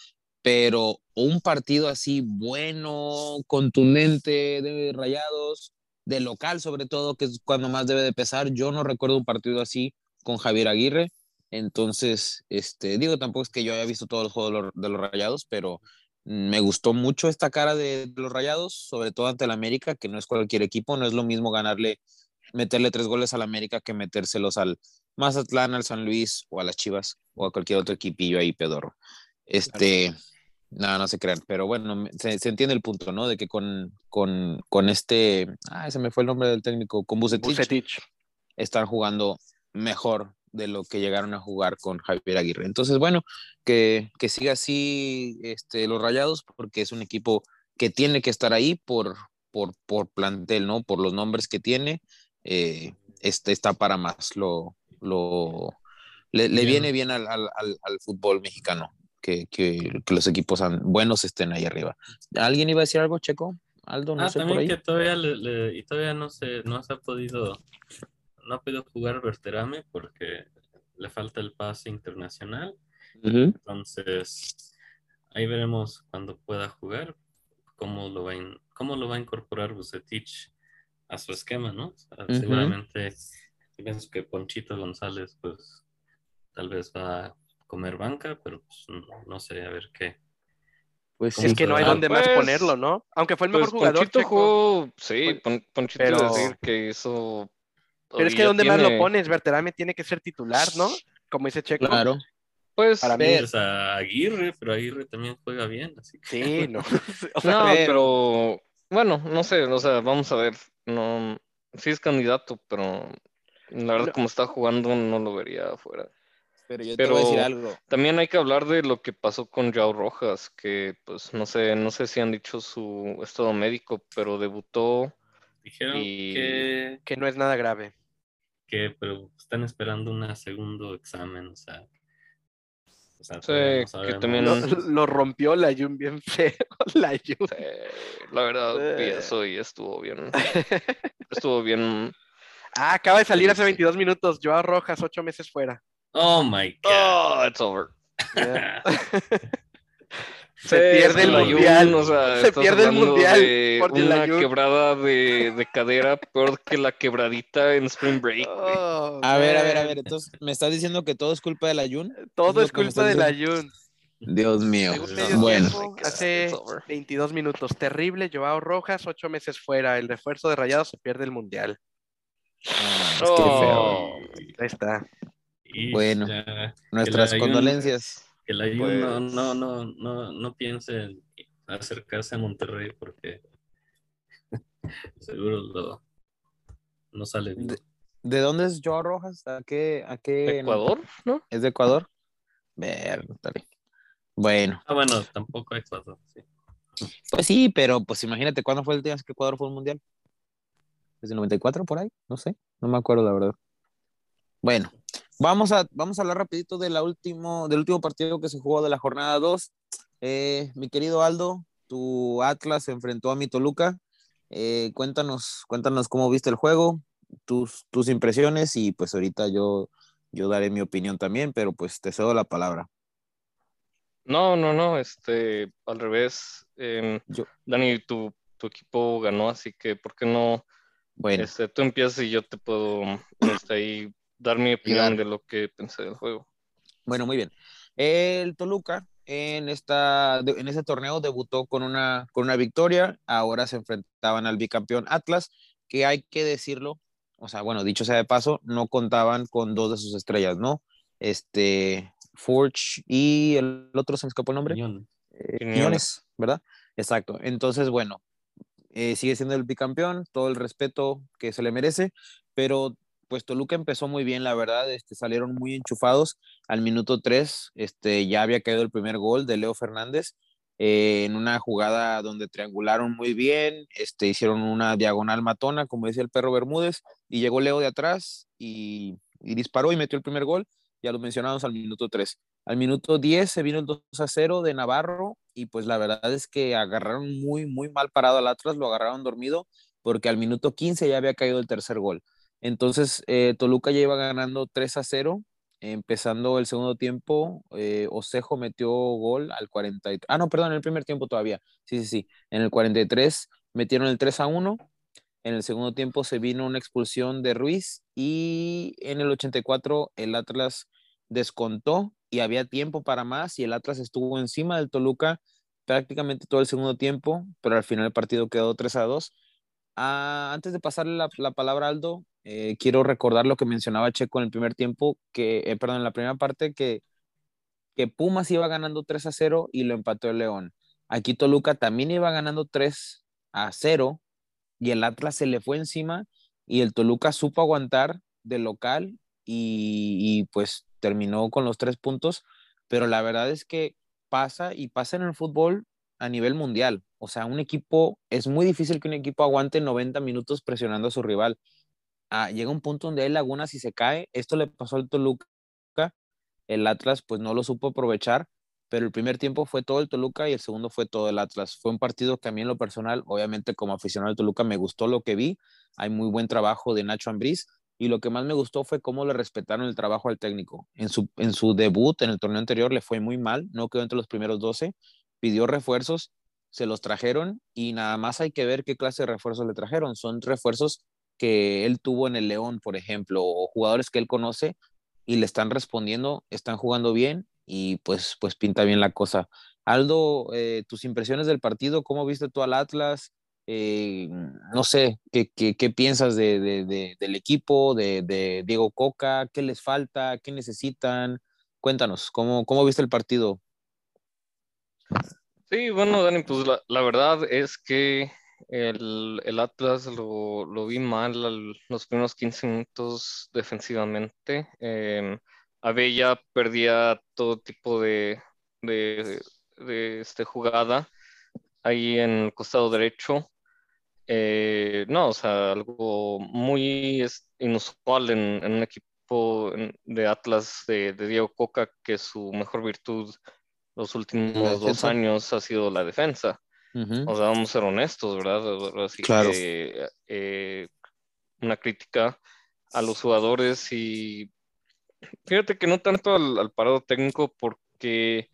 Pero un partido así bueno, contundente, de rayados, de local sobre todo, que es cuando más debe de pesar. Yo no recuerdo un partido así con Javier Aguirre. Entonces, este, digo, tampoco es que yo haya visto todos los juegos de los, Rayados, pero me gustó mucho esta cara de, los Rayados, sobre todo ante el América, que no es cualquier equipo, no es lo mismo ganarle, meterle tres goles al América que metérselos al, Mazatlán, al San Luis o a las Chivas o a cualquier otro equipillo ahí pedorro. Este, no, no se crean, pero bueno, se, se entiende el punto, ¿no? De que con, con, con este, ah, se me fue el nombre del técnico, con Bucetich, Bucetich. están jugando mejor de lo que llegaron a jugar con Javier Aguirre. Entonces, bueno, que, que siga así este, los Rayados, porque es un equipo que tiene que estar ahí por, por, por plantel, ¿no? Por los nombres que tiene, eh, este está para más. Lo, lo, le, viene bien al, al, al, al fútbol mexicano que, que, que los equipos buenos estén ahí arriba. ¿Alguien iba a decir algo, Checo? Aldo, no Ah, sé por también ahí. que todavía le, le- y todavía no se, no se ha podido, no ha podido jugar Berterame porque le falta el pase internacional. Ujú. Entonces, ahí veremos cuando pueda jugar cómo lo va a, in- cómo lo va a incorporar Bucetich a su esquema, ¿no? O sea, Ujú. Seguramente, yo pienso que Ponchito González, pues, tal vez va a comer banca, pero pues, no, no sé, a ver qué. Pues ¿Cómo Es que no hay dónde más pues- ponerlo, ¿no? Aunque fue el mejor Pues jugador. Ponchito Checo. jugó, sí, Pon- Pon- Ponchito pero- decir que hizo. Pero es que ¿dónde más lo pones? Berterame tiene que ser titular, ¿no? Como dice Checo. Claro. Pues Para mí- Aguirre, pero Aguirre también juega bien, así que Sí, no. O sea, no, pero- bueno, no sé, o sea, vamos a ver. No, sí es candidato, pero la verdad, No. como está jugando, no lo vería afuera. Pero yo te voy a decir algo. También hay que hablar de lo que pasó con Joao Rojas, que pues no sé, no sé si han dicho su estado médico, pero debutó. Dijeron Y- que, que no es nada grave. que pero están esperando un segundo examen, o sea. o sea, Sí, no que también- Lo, lo rompió la Jun bien feo. La Jun. la verdad, Eh. eso y estuvo bien. Estuvo bien. Ah, acaba de salir Sí, hace sí. 22 minutos. Joao Rojas, ocho meses fuera. Oh my God. Oh, it's over. Sí, Se pierde es el mundial. O sea, Se pierde el mundial de por una Ayun. quebrada de, de cadera peor que la quebradita en Spring Break. Oh, A ver, a ver, a ver. Entonces, ¿me estás diciendo que todo es culpa de la Jun? Todo es me culpa de estás la Jun. Dios mío. Bueno. tiempo, hace it's over. 22 minutos. Terrible, Joao Rojas, ocho meses fuera. El refuerzo de Rayados se pierde el mundial. Ah, es que feo. Oh, Ahí está. Y Bueno. ya, Nuestras Ayun- condolencias. Que la Jun no, Pues- no, no, no, no piense en acercarse a Monterrey porque seguro lo, no sale bien. De- ¿De dónde es Joao Rojas? ¿A qué? ¿A qué? Ecuador, ¿no? ¿Es de Ecuador? Ver, está bien. Bueno, Ah, bueno, tampoco Ecuador. Sí. pues sí, pero pues imagínate cuándo fue el día que Ecuador fue un mundial. ¿Desde el 94 por ahí? No sé, no me acuerdo la verdad. Bueno, vamos a, vamos a hablar rapidito de la último, del último partido que se jugó de la jornada 2. Eh, mi querido Aldo, tu Atlas se enfrentó a mi Toluca. Eh, cuéntanos, cuéntanos cómo viste el juego, tus, tus impresiones y pues ahorita yo, yo daré mi opinión también, pero pues te cedo la palabra. No, no, no, este, al revés. em, Yo- Dani, tu, tu equipo ganó, así que ¿por qué no? Bueno, Este, tú empiezas y yo te puedo este, ahí dar mi opinión de lo que pensé del juego. Bueno, muy bien. El Toluca en, esta, en este torneo debutó con una, con una victoria. Ahora se enfrentaban al bicampeón Atlas, que hay que decirlo, o sea, bueno, dicho sea de paso, no contaban con dos de sus estrellas, ¿no? Este, Forge y el otro se me escapó el nombre. Quiñones. Eh. Quiñones, ¿verdad? Exacto. Entonces, bueno, eh, sigue siendo el bicampeón, todo el respeto que se le merece, pero pues Toluca empezó muy bien, la verdad, este, salieron muy enchufados. Al minuto 3 este, ya había caído el primer gol de Leo Fernández eh, en una jugada donde triangularon muy bien, este, hicieron una diagonal matona, como decía el perro Bermúdez, y llegó Leo de atrás y, y disparó y metió el primer gol, ya lo mencionamos al minuto 3. Al minuto 10 se vino el 2 a 0 de Navarro y pues la verdad es que agarraron muy, muy mal parado al Atlas, lo agarraron dormido porque al minuto 15 ya había caído el tercer gol. Entonces eh, Toluca ya iba ganando 3 a 0, empezando el segundo tiempo, eh, Osejo metió gol al 43, ah no, perdón, en el primer tiempo todavía, sí, sí, sí, en el 43 metieron el 3 a 1, en el segundo tiempo se vino una expulsión de Ruiz y en el 84 el Atlas descontó y había tiempo para más y el Atlas estuvo encima del Toluca prácticamente todo el segundo tiempo, pero al final el partido quedó 3 a 2 Ah, antes de pasarle la, la palabra a Aldo, eh, quiero recordar lo que mencionaba Checo en el primer tiempo, que, eh, perdón, en la primera parte, que, que Pumas iba ganando 3 a 0 y lo empató el León. Aquí Toluca también iba ganando 3 a 0 y el Atlas se le fue encima y el Toluca supo aguantar de local y, y pues terminó con los tres puntos, pero la verdad es que pasa y pasa en el fútbol a nivel mundial. O sea, un equipo, es muy difícil que un equipo aguante 90 minutos presionando a su rival. Ah, llega un punto donde hay lagunas y se cae. Esto le pasó al Toluca. El Atlas pues no lo supo aprovechar, pero el primer tiempo fue todo el Toluca y el segundo fue todo el Atlas. Fue un partido que a mí en lo personal, obviamente como aficionado al Toluca, me gustó lo que vi. Hay muy buen trabajo de Nacho Ambriz y lo que más me gustó fue cómo le respetaron el trabajo al técnico. En su, en su debut en el torneo anterior le fue muy mal, no quedó entre los primeros 12, pidió refuerzos, se los trajeron y nada más hay que ver qué clase de refuerzos le trajeron. Son refuerzos que él tuvo en el León, por ejemplo, o jugadores que él conoce y le están respondiendo, están jugando bien y pues, pues pinta bien la cosa. Aldo, eh, tus impresiones del partido, ¿cómo viste tú al Atlas? Eh, no sé, ¿qué, qué, piensas de, de, de, del equipo, de, de, Diego Coca? ¿Qué les falta? ¿Qué necesitan? Cuéntanos, ¿cómo, cómo viste el partido? Sí, bueno, Dani, pues la, verdad es que el, Atlas lo, vi mal al, los primeros 15 minutos defensivamente. Eh, Abella perdía todo tipo de, de, de este, jugada ahí en el costado derecho. Eh, no, o sea, algo muy inusual en, en un equipo de Atlas de, de, Diego Coca, que su mejor virtud los últimos dos años ha sido la defensa. Uh -huh. O sea, vamos a ser honestos, ¿verdad? Así claro. que eh, una crítica a los jugadores y fíjate que no tanto al, al parado técnico porque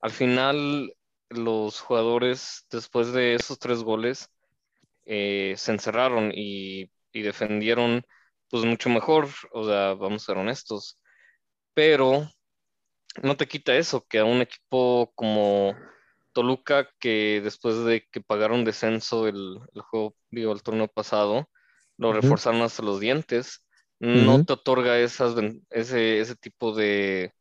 al final los jugadores después de esos tres goles eh, se encerraron y, y, defendieron pues mucho mejor, o sea, vamos a ser honestos, pero no te quita eso, que a un equipo como Toluca, que después de que pagaron descenso el, el juego, digo, el torneo pasado, lo uh -huh. reforzaron hasta los dientes, uh -huh. no te otorga esas, ese, ese tipo de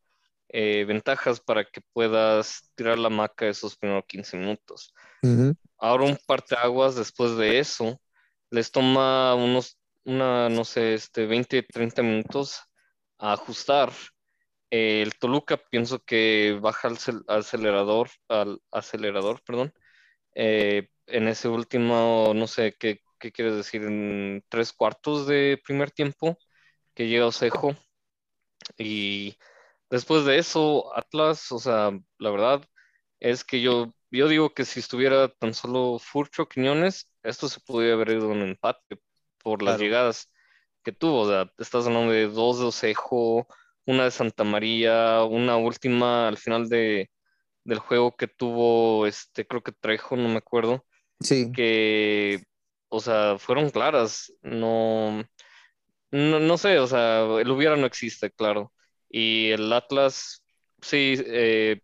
eh, ventajas para que puedas tirar la maca esos primeros 15 minutos. Uh -huh. Ahora un parteaguas después de eso, les toma unos, una, no sé, este, 20, 30 minutos a ajustar eh, el Toluca pienso que baja al acelerador, al acelerador, perdón, eh, en ese último, no sé qué, qué, quieres decir, en tres cuartos de primer tiempo, que llega Osejo. Y después de eso, Atlas, o sea, la verdad es que yo, yo digo que si estuviera tan solo Furcho Quiñones, esto se podría haber ido un empate por las claro. llegadas que tuvo. O sea, estás hablando de dos de Osejo una de Santa María, una última al final de, del juego que tuvo, este, creo que Trejo, no me acuerdo. Sí. Que, o sea, fueron claras, no, no, no sé, o sea, el hubiera no existe, claro. Y el Atlas, sí, eh,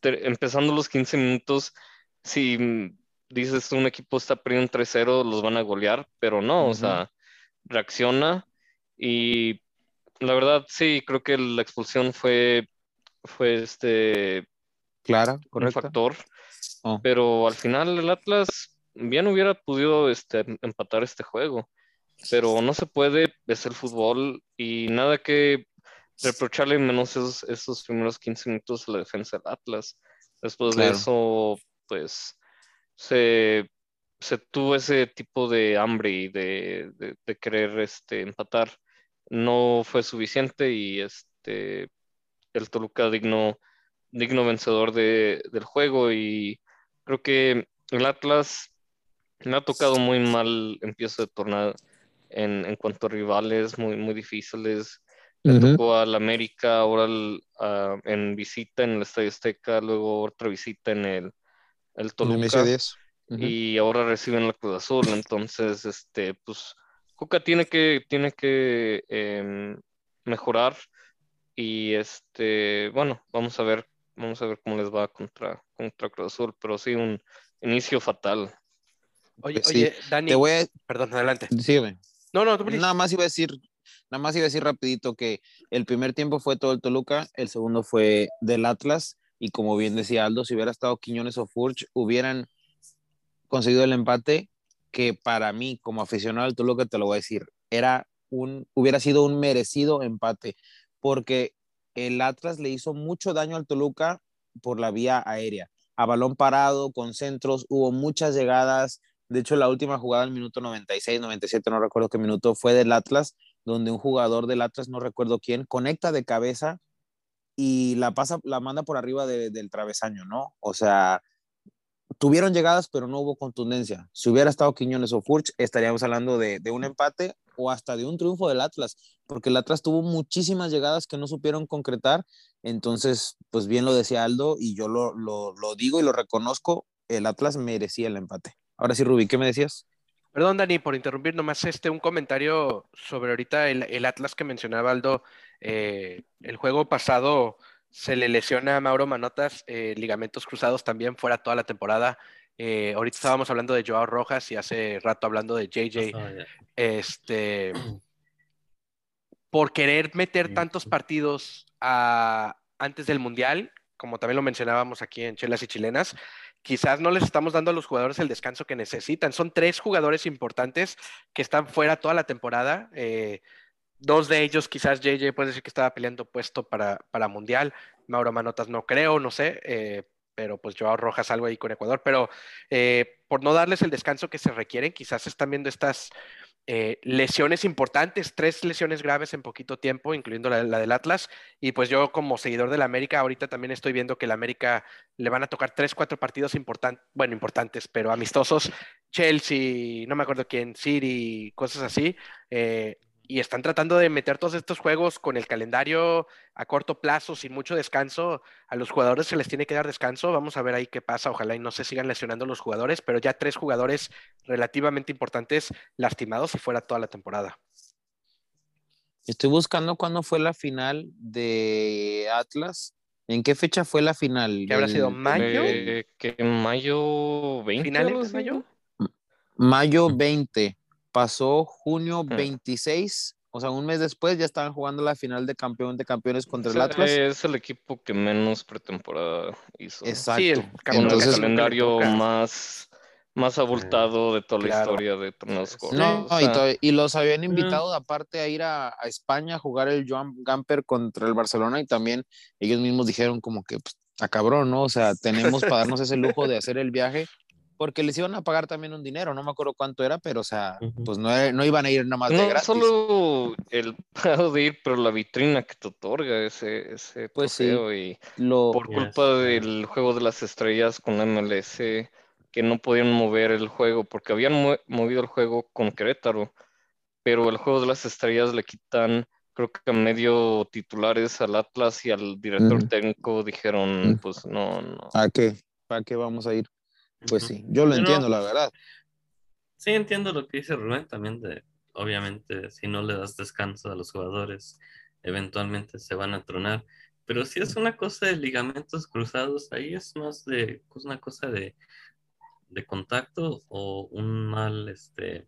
te, empezando los 15 minutos, si dices un equipo está perdiendo 3-0, los van a golear, pero no, uh -huh. o sea, reacciona y la verdad, sí, creo que la expulsión fue, fue este. Clara, un factor. Oh. Pero al final el Atlas bien hubiera podido este, empatar este juego. Pero no se puede, es el fútbol y nada que reprocharle menos esos, esos primeros 15 minutos a la defensa del Atlas. Después claro. de eso, pues se, se, tuvo ese tipo de hambre y de, de, de querer este, empatar no fue suficiente y este el Toluca digno, digno vencedor de, del juego y creo que el Atlas me ha tocado muy mal empiezo de torneo en, en cuanto a rivales muy, muy difíciles. Le uh -huh. tocó al América, ahora el, uh, en visita en el Estadio Azteca, luego otra visita en el, el Toluca. El uh -huh. Y ahora reciben la Cruz Azul. Entonces, este, pues Coca tiene que, tiene que eh, mejorar y este, bueno, vamos a ver, vamos a ver cómo les va contra, contra Cruz Azul, pero sí un inicio fatal. Oye, Pues sí. oye, Dani, Te voy a... perdón, adelante. Sígueme. No, no, tú. Nada más iba a decir, nada más iba a decir rapidito que el primer tiempo fue todo el Toluca, el segundo fue del Atlas y como bien decía Aldo, si hubiera estado Quiñones o Furch, hubieran conseguido el empate que para mí como aficionado al Toluca te lo voy a decir, era un hubiera sido un merecido empate porque el Atlas le hizo mucho daño al Toluca por la vía aérea. A balón parado, con centros, hubo muchas llegadas, de hecho, la última jugada al minuto 96, 97, no recuerdo qué minuto, fue del Atlas, donde un jugador del Atlas, no recuerdo quién, conecta de cabeza y la pasa, la manda por arriba de- del travesaño, ¿no? O sea, tuvieron llegadas, pero no hubo contundencia. Si hubiera estado Quiñones o Furch, estaríamos hablando de, de un empate o hasta de un triunfo del Atlas, porque el Atlas tuvo muchísimas llegadas que no supieron concretar. Entonces, pues bien lo decía Aldo y yo lo, lo, lo digo y lo reconozco, el Atlas merecía el empate. Ahora sí, Rubí, ¿qué me decías? Perdón, Dani, por interrumpir, nomás este un comentario sobre ahorita el, el Atlas que mencionaba Aldo. eh, el juego pasado se le lesiona a Mauro Manotas, eh, ligamentos cruzados también fuera toda la temporada. Eh, ahorita estábamos hablando de Joao Rojas y hace rato hablando de JJ. Ah. Este, por querer meter tantos partidos a- antes del Mundial, como también lo mencionábamos aquí en Chelas y Chilenas, quizás no les estamos dando a los jugadores el descanso que necesitan. Son tres jugadores importantes que están fuera toda la temporada. eh, dos de ellos, quizás JJ puede decir que estaba peleando puesto para, para Mundial. Mauro Manotas no creo, no sé. eh, pero pues Joao Rojas algo ahí con Ecuador. Pero eh, por no darles el descanso que se requieren, quizás están viendo estas eh, lesiones importantes, tres lesiones graves en poquito tiempo, incluyendo la, la del Atlas. Y pues yo como seguidor del América, ahorita también estoy viendo que el América le van a tocar tres, cuatro partidos importantes, bueno, importantes, pero amistosos. Chelsea, no me acuerdo quién, City, cosas así. eh, y están tratando de meter todos estos juegos con el calendario a corto plazo, sin mucho descanso. A los jugadores se les tiene que dar descanso. Vamos a ver ahí qué pasa. Ojalá y no se sigan lesionando los jugadores, pero ya tres jugadores relativamente importantes lastimados y fuera toda la temporada. Estoy buscando cuándo fue la final de Atlas. ¿En qué fecha fue la final? ¿Qué habrá sido? ¿Mayo? Eh, que en mayo 20. ¿Finales de mayo? Mayo 20. Pasó junio Ah. 26. O sea, un mes después ya estaban jugando la final de campeón de campeones contra el Sí, Atlas. Es el equipo que menos pretemporada hizo. Exacto. Sí, el el calendario más, más abultado de toda la historia de torneos. No, O y, los habían invitado aparte a ir a, a España a jugar el Joan Gamper contra el Barcelona y también ellos mismos dijeron como que pues, a cabrón, ¿no? O sea, tenemos para darnos ese lujo de hacer el viaje porque les iban a pagar también un dinero, no me acuerdo cuánto era, pero o sea, pues no, no iban a ir nada más de no gratis. solo el pago de ir, pero la vitrina que te otorga ese, ese Pues sí. y Lo, por Yes. culpa del juego de las estrellas con la MLS que no podían mover el juego porque habían movido el juego con Querétaro, pero el juego de las estrellas le quitan creo que a medio titulares al Atlas y al director técnico dijeron pues no, no. ¿A qué? ¿Para qué vamos a ir? Pues sí, yo lo Pero- entiendo, la verdad. Sí, entiendo lo que dice Rubén también de, obviamente, si no le das descanso a los jugadores, eventualmente se van a tronar. Pero si es una cosa de ligamentos cruzados, ahí es más de pues, una cosa de, de contacto o un mal, este,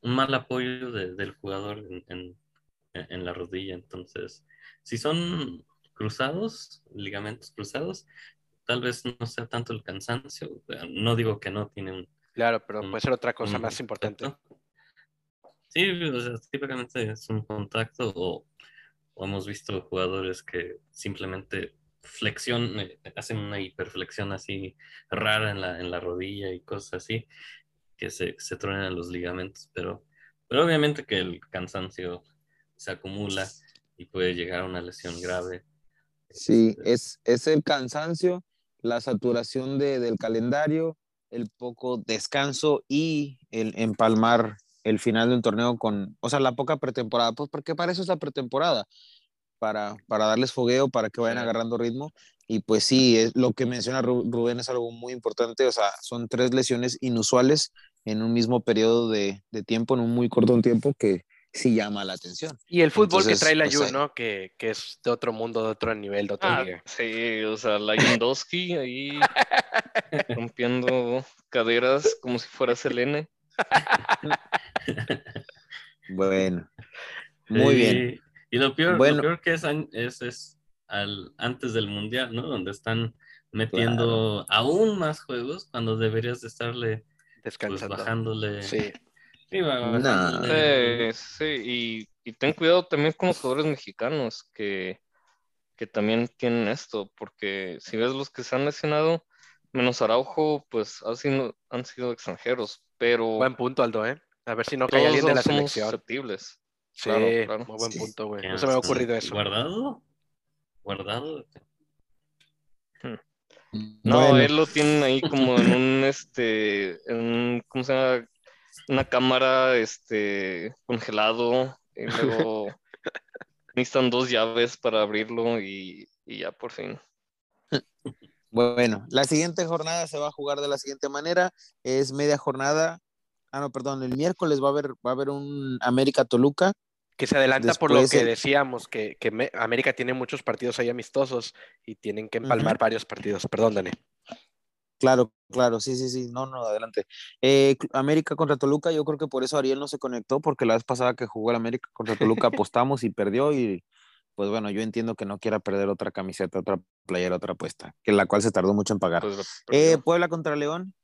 un mal apoyo de- del jugador en, en- en la rodilla. Entonces, si son cruzados, ligamentos cruzados, tal vez no sea tanto el cansancio. No digo que no tiene un Claro, pero un- puede ser otra cosa más importante. contacto. Sí, o sea, típicamente es un contacto o, o hemos visto jugadores que simplemente flexión, eh, hacen una hiperflexión así rara en la, en la rodilla y cosas así, que se, se truenan los ligamentos, pero, pero obviamente que el cansancio se acumula y puede llegar a una lesión grave. Sí, Este, es, es el cansancio, la saturación de, del calendario, el poco descanso y el empalmar el final de un torneo con, o sea, la poca pretemporada, pues porque para eso es la pretemporada, para, para darles fogueo, para que vayan agarrando ritmo. Y pues sí, es, lo que menciona Ru- Rubén es algo muy importante, o sea, son tres lesiones inusuales en un mismo periodo de, de tiempo, en un muy corto tiempo, que, sí llama la atención. Y el fútbol Entonces, que trae la pues, ahí- ¿no? Que, que es de otro mundo, de otro nivel, de otra Ah, liga. sí, o sea, la Yandowski ahí rompiendo caderas como si fuera Selene. Bueno, muy bien. Y lo peor, Bueno. lo peor que es, es, es al, antes del mundial, ¿no? Donde están metiendo aún más juegos cuando deberías de estarle pues, Descansando. bajándole. Sí. Sí, ba- Nah. bajándole. Sí, sí, y, y ten cuidado también con los jugadores mexicanos que, que también tienen esto, porque si ves los que se han lesionado, menos Araujo, pues han sido, han sido extranjeros, pero Buen punto, Aldo, ¿eh? A ver si no cae alguien de la selección. susceptibles. Sí, claro, claro. muy buen Sí. punto, güey. ¿Qué No se me ha ocurrido eso. ¿Guardado? ¿Guardado? No, Bueno, él lo tienen ahí como en un, este, en un, ¿cómo se llama? Una cámara, este, congelado, y luego necesitan dos llaves para abrirlo y, y ya por fin. Bueno, la siguiente jornada se va a jugar de la siguiente manera. Es media jornada. Ah, no, perdón, el miércoles va a haber, va a haber un América Toluca. Que se adelanta por lo que el- decíamos, que, que me- América tiene muchos partidos ahí amistosos y tienen que empalmar varios partidos. Perdón, Dani. Claro, claro, sí, sí, sí. No, no, adelante. Eh, América contra Toluca, yo creo que por eso Ariel no se conectó, porque la vez pasada que jugó el América contra Toluca apostamos y perdió. Y pues bueno, yo entiendo que no quiera perder otra camiseta, otra playera, otra apuesta, que la cual se tardó mucho en pagar. Pues, Eh. Puebla contra León,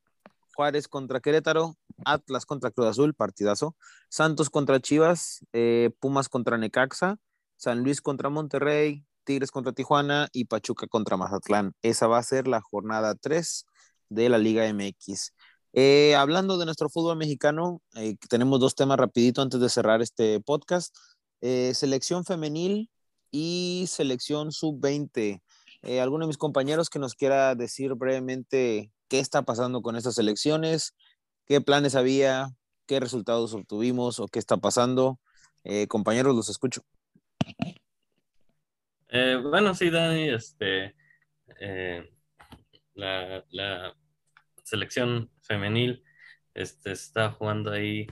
Juárez contra Querétaro, Atlas contra Cruz Azul, partidazo, Santos contra Chivas, eh, Pumas contra Necaxa, San Luis contra Monterrey, Tigres contra Tijuana y Pachuca contra Mazatlán. Esa va a ser la jornada 3 de la Liga MX. Eh, hablando de nuestro fútbol mexicano, eh, tenemos dos temas rapidito antes de cerrar este podcast. Eh, selección femenil y selección sub-20. Eh, ¿Alguno de mis compañeros que nos quiera decir brevemente qué está pasando con estas elecciones? ¿Qué planes había? ¿Qué resultados obtuvimos o qué está pasando? Compañeros, los escucho. Bueno, sí, Dani, este, la selección femenil este, está jugando ahí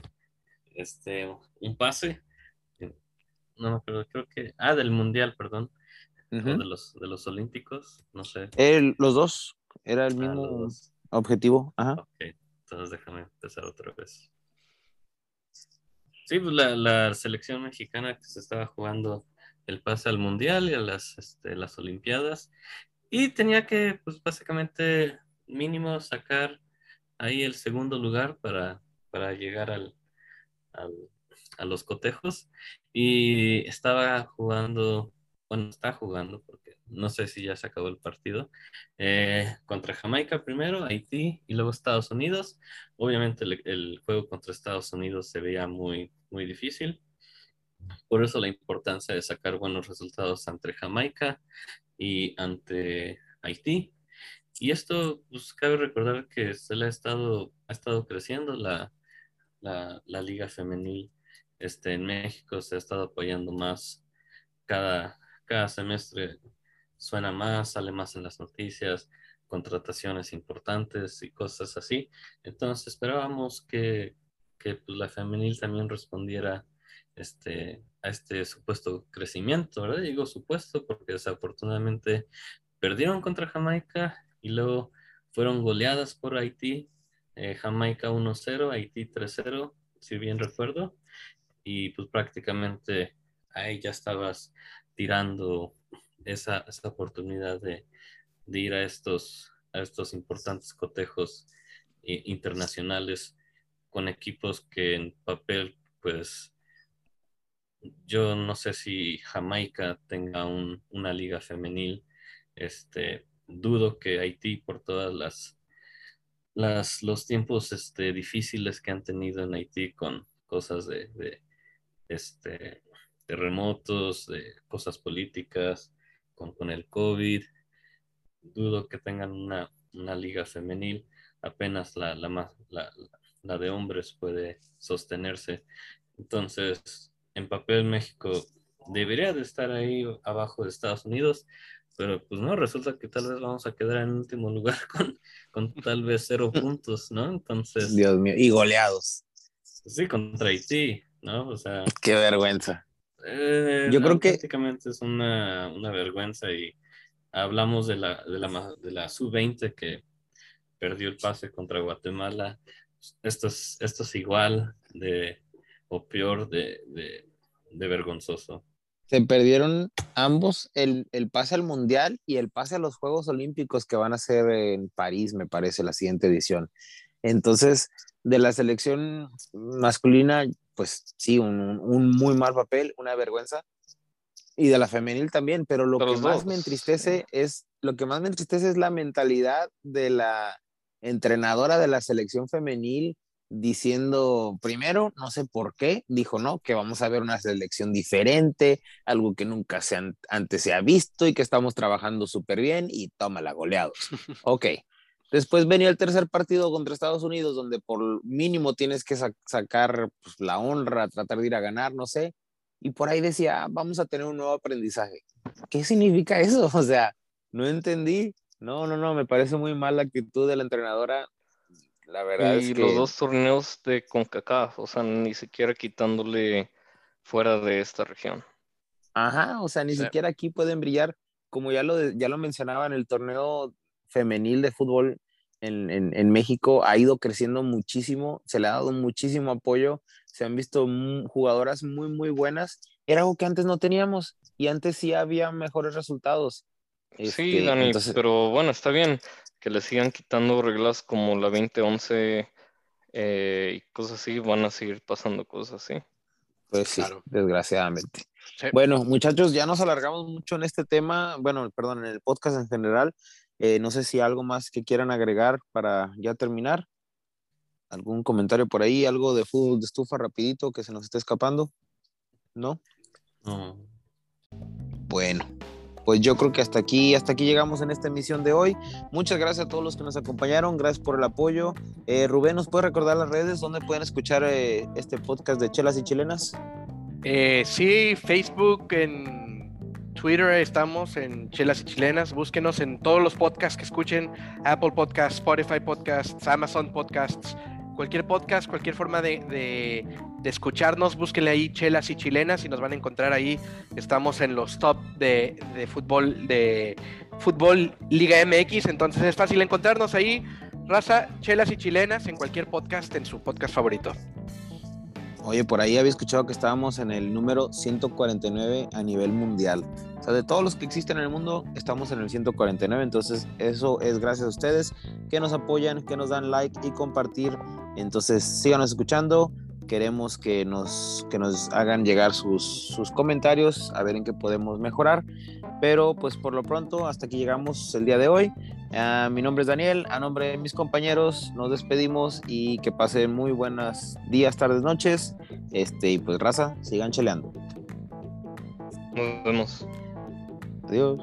este, un pase. No me acuerdo, creo que. Ah, del Mundial, perdón. Ujú. de, los, de los Olímpicos, no sé. El- los dos, era el Ah, mismo objetivo. Ajá. Ok, entonces déjame empezar otra vez. Sí, pues la, la selección mexicana que se estaba jugando el pase al Mundial y a las, este, las Olimpiadas. Y tenía que, pues básicamente, mínimo sacar ahí el segundo lugar para, para llegar al, al- a los cotejos. Y estaba jugando, bueno, está jugando, porque no sé si ya se acabó el partido, eh, contra Jamaica primero, Haití y luego Estados Unidos. Obviamente el, el juego contra Estados Unidos se veía muy, muy difícil. Por eso la importancia de sacar buenos resultados ante Jamaica y ante Haití. Y esto, pues cabe recordar que se le ha estado, ha estado creciendo la, la, la liga femenil este, en México, se ha estado apoyando más cada, cada semestre suena más, sale más en las noticias, contrataciones importantes y cosas así. Entonces esperábamos que, que pues, la femenil también respondiera este, a este supuesto crecimiento, ¿verdad? Digo supuesto porque desafortunadamente perdieron contra Jamaica y luego fueron goleadas por Haití. Eh, Jamaica 1-0, Haití 3-0, si bien recuerdo. Y pues prácticamente ahí ya estabas tirando esa, esa oportunidad de, ir a estos, a estos importantes cotejos eh, internacionales con equipos que en papel, pues yo no sé si Jamaica tenga un, una liga femenil. Este, dudo que Haití, por todas las, los tiempos este, difíciles que han tenido en Haití con cosas de, de este, terremotos, de cosas políticas, con, con el COVID. Dudo que tengan una, una liga femenil. Apenas la, la, más, la, la de hombres puede sostenerse. Entonces, en papel México debería de estar ahí abajo de Estados Unidos, pero pues no, resulta que tal vez vamos a quedar en último lugar con, con tal vez cero puntos, ¿no? Entonces, Dios mío, y goleados. sí, contra Haití. ¿no? O sea, Qué vergüenza. eh, Yo creo que- auténticamente es una, una vergüenza y hablamos de la, de la, de la sub-20 que perdió el pase contra Guatemala. Esto es, esto es igual de, o peor de, de, de vergonzoso. Se perdieron ambos el, el pase al Mundial y el pase a los Juegos Olímpicos que van a ser en París, me parece, la siguiente edición. Entonces, de la selección masculina, pues sí, un, un muy mal papel, una vergüenza. Y de la femenil también, pero lo que más dos, me entristece es, lo que más me entristece es la mentalidad de la entrenadora de la selección femenil diciendo, primero, no sé por qué, dijo, no, que vamos a ver una selección diferente, algo que nunca se antes se ha visto y que estamos trabajando súper bien y tómala goleados. ok. Después venía el tercer partido contra Estados Unidos, donde por mínimo tienes que sa- sacar pues, la honra, tratar de ir a ganar, no sé. Y por ahí decía, "Ah, vamos a tener un nuevo aprendizaje. ¿Qué significa eso? O sea, no entendí. No, no, no, me parece muy mal la actitud de la entrenadora. La verdad Y es que... los dos torneos de CONCACAF, o sea, ni siquiera quitándole fuera de esta región. Ajá, o sea, ni Sí. siquiera aquí pueden brillar, como ya lo, de- ya lo mencionaba en el torneo femenil de fútbol en, en- en México, ha ido creciendo muchísimo, se le ha dado muchísimo apoyo, se han visto jugadoras muy, muy buenas. Era algo que antes no teníamos y antes sí había mejores resultados. Sí, Este, Dani, entonces- pero bueno, está bien que le sigan quitando reglas como la 2011 eh, y cosas así, van a seguir pasando cosas así. Pues sí, Claro. desgraciadamente. Sí. Bueno, muchachos, ya nos alargamos mucho en este tema, bueno, perdón, en el podcast en general. Eh, no sé si algo más que quieran agregar para ya terminar. ¿Algún comentario por ahí? ¿Algo de fútbol de estufa rapidito que se nos esté escapando? ¿No? No. Bueno, pues yo creo que hasta aquí, hasta aquí llegamos en esta emisión de hoy. Muchas gracias a todos los que nos acompañaron, gracias por el apoyo. Eh, Rubén, ¿nos puede recordar las redes donde pueden escuchar eh, este podcast de Chelas y Chilenas? Eh, sí, Facebook, en Twitter estamos, en Chelas y Chilenas. Búsquenos en todos los podcasts que escuchen: Apple Podcasts, Spotify Podcasts, Amazon Podcasts, cualquier podcast, cualquier forma de, de- escucharnos. Búsquenle ahí Chelas y Chilenas y nos van a encontrar ahí. Estamos en los top de, de fútbol, de fútbol Liga MX. Entonces es fácil encontrarnos ahí. Raza, Chelas y Chilenas en cualquier podcast, en su podcast favorito. Oye, por ahí había escuchado que estábamos en el número 149 a nivel mundial. O sea, de todos los que existen en el mundo, estamos en el 149. Entonces, eso es gracias a ustedes que nos apoyan, que nos dan like y compartir. Entonces, síganos escuchando. Queremos que nos, que nos hagan llegar sus, sus comentarios, a ver en qué podemos mejorar. Pero, pues, por lo pronto, hasta aquí llegamos el día de hoy. Ah, mi nombre es Daniel, a nombre de mis compañeros nos despedimos y que pasen muy buenas días, tardes, noches. Este, y pues raza, sigan cheleando. Nos vemos. Adiós.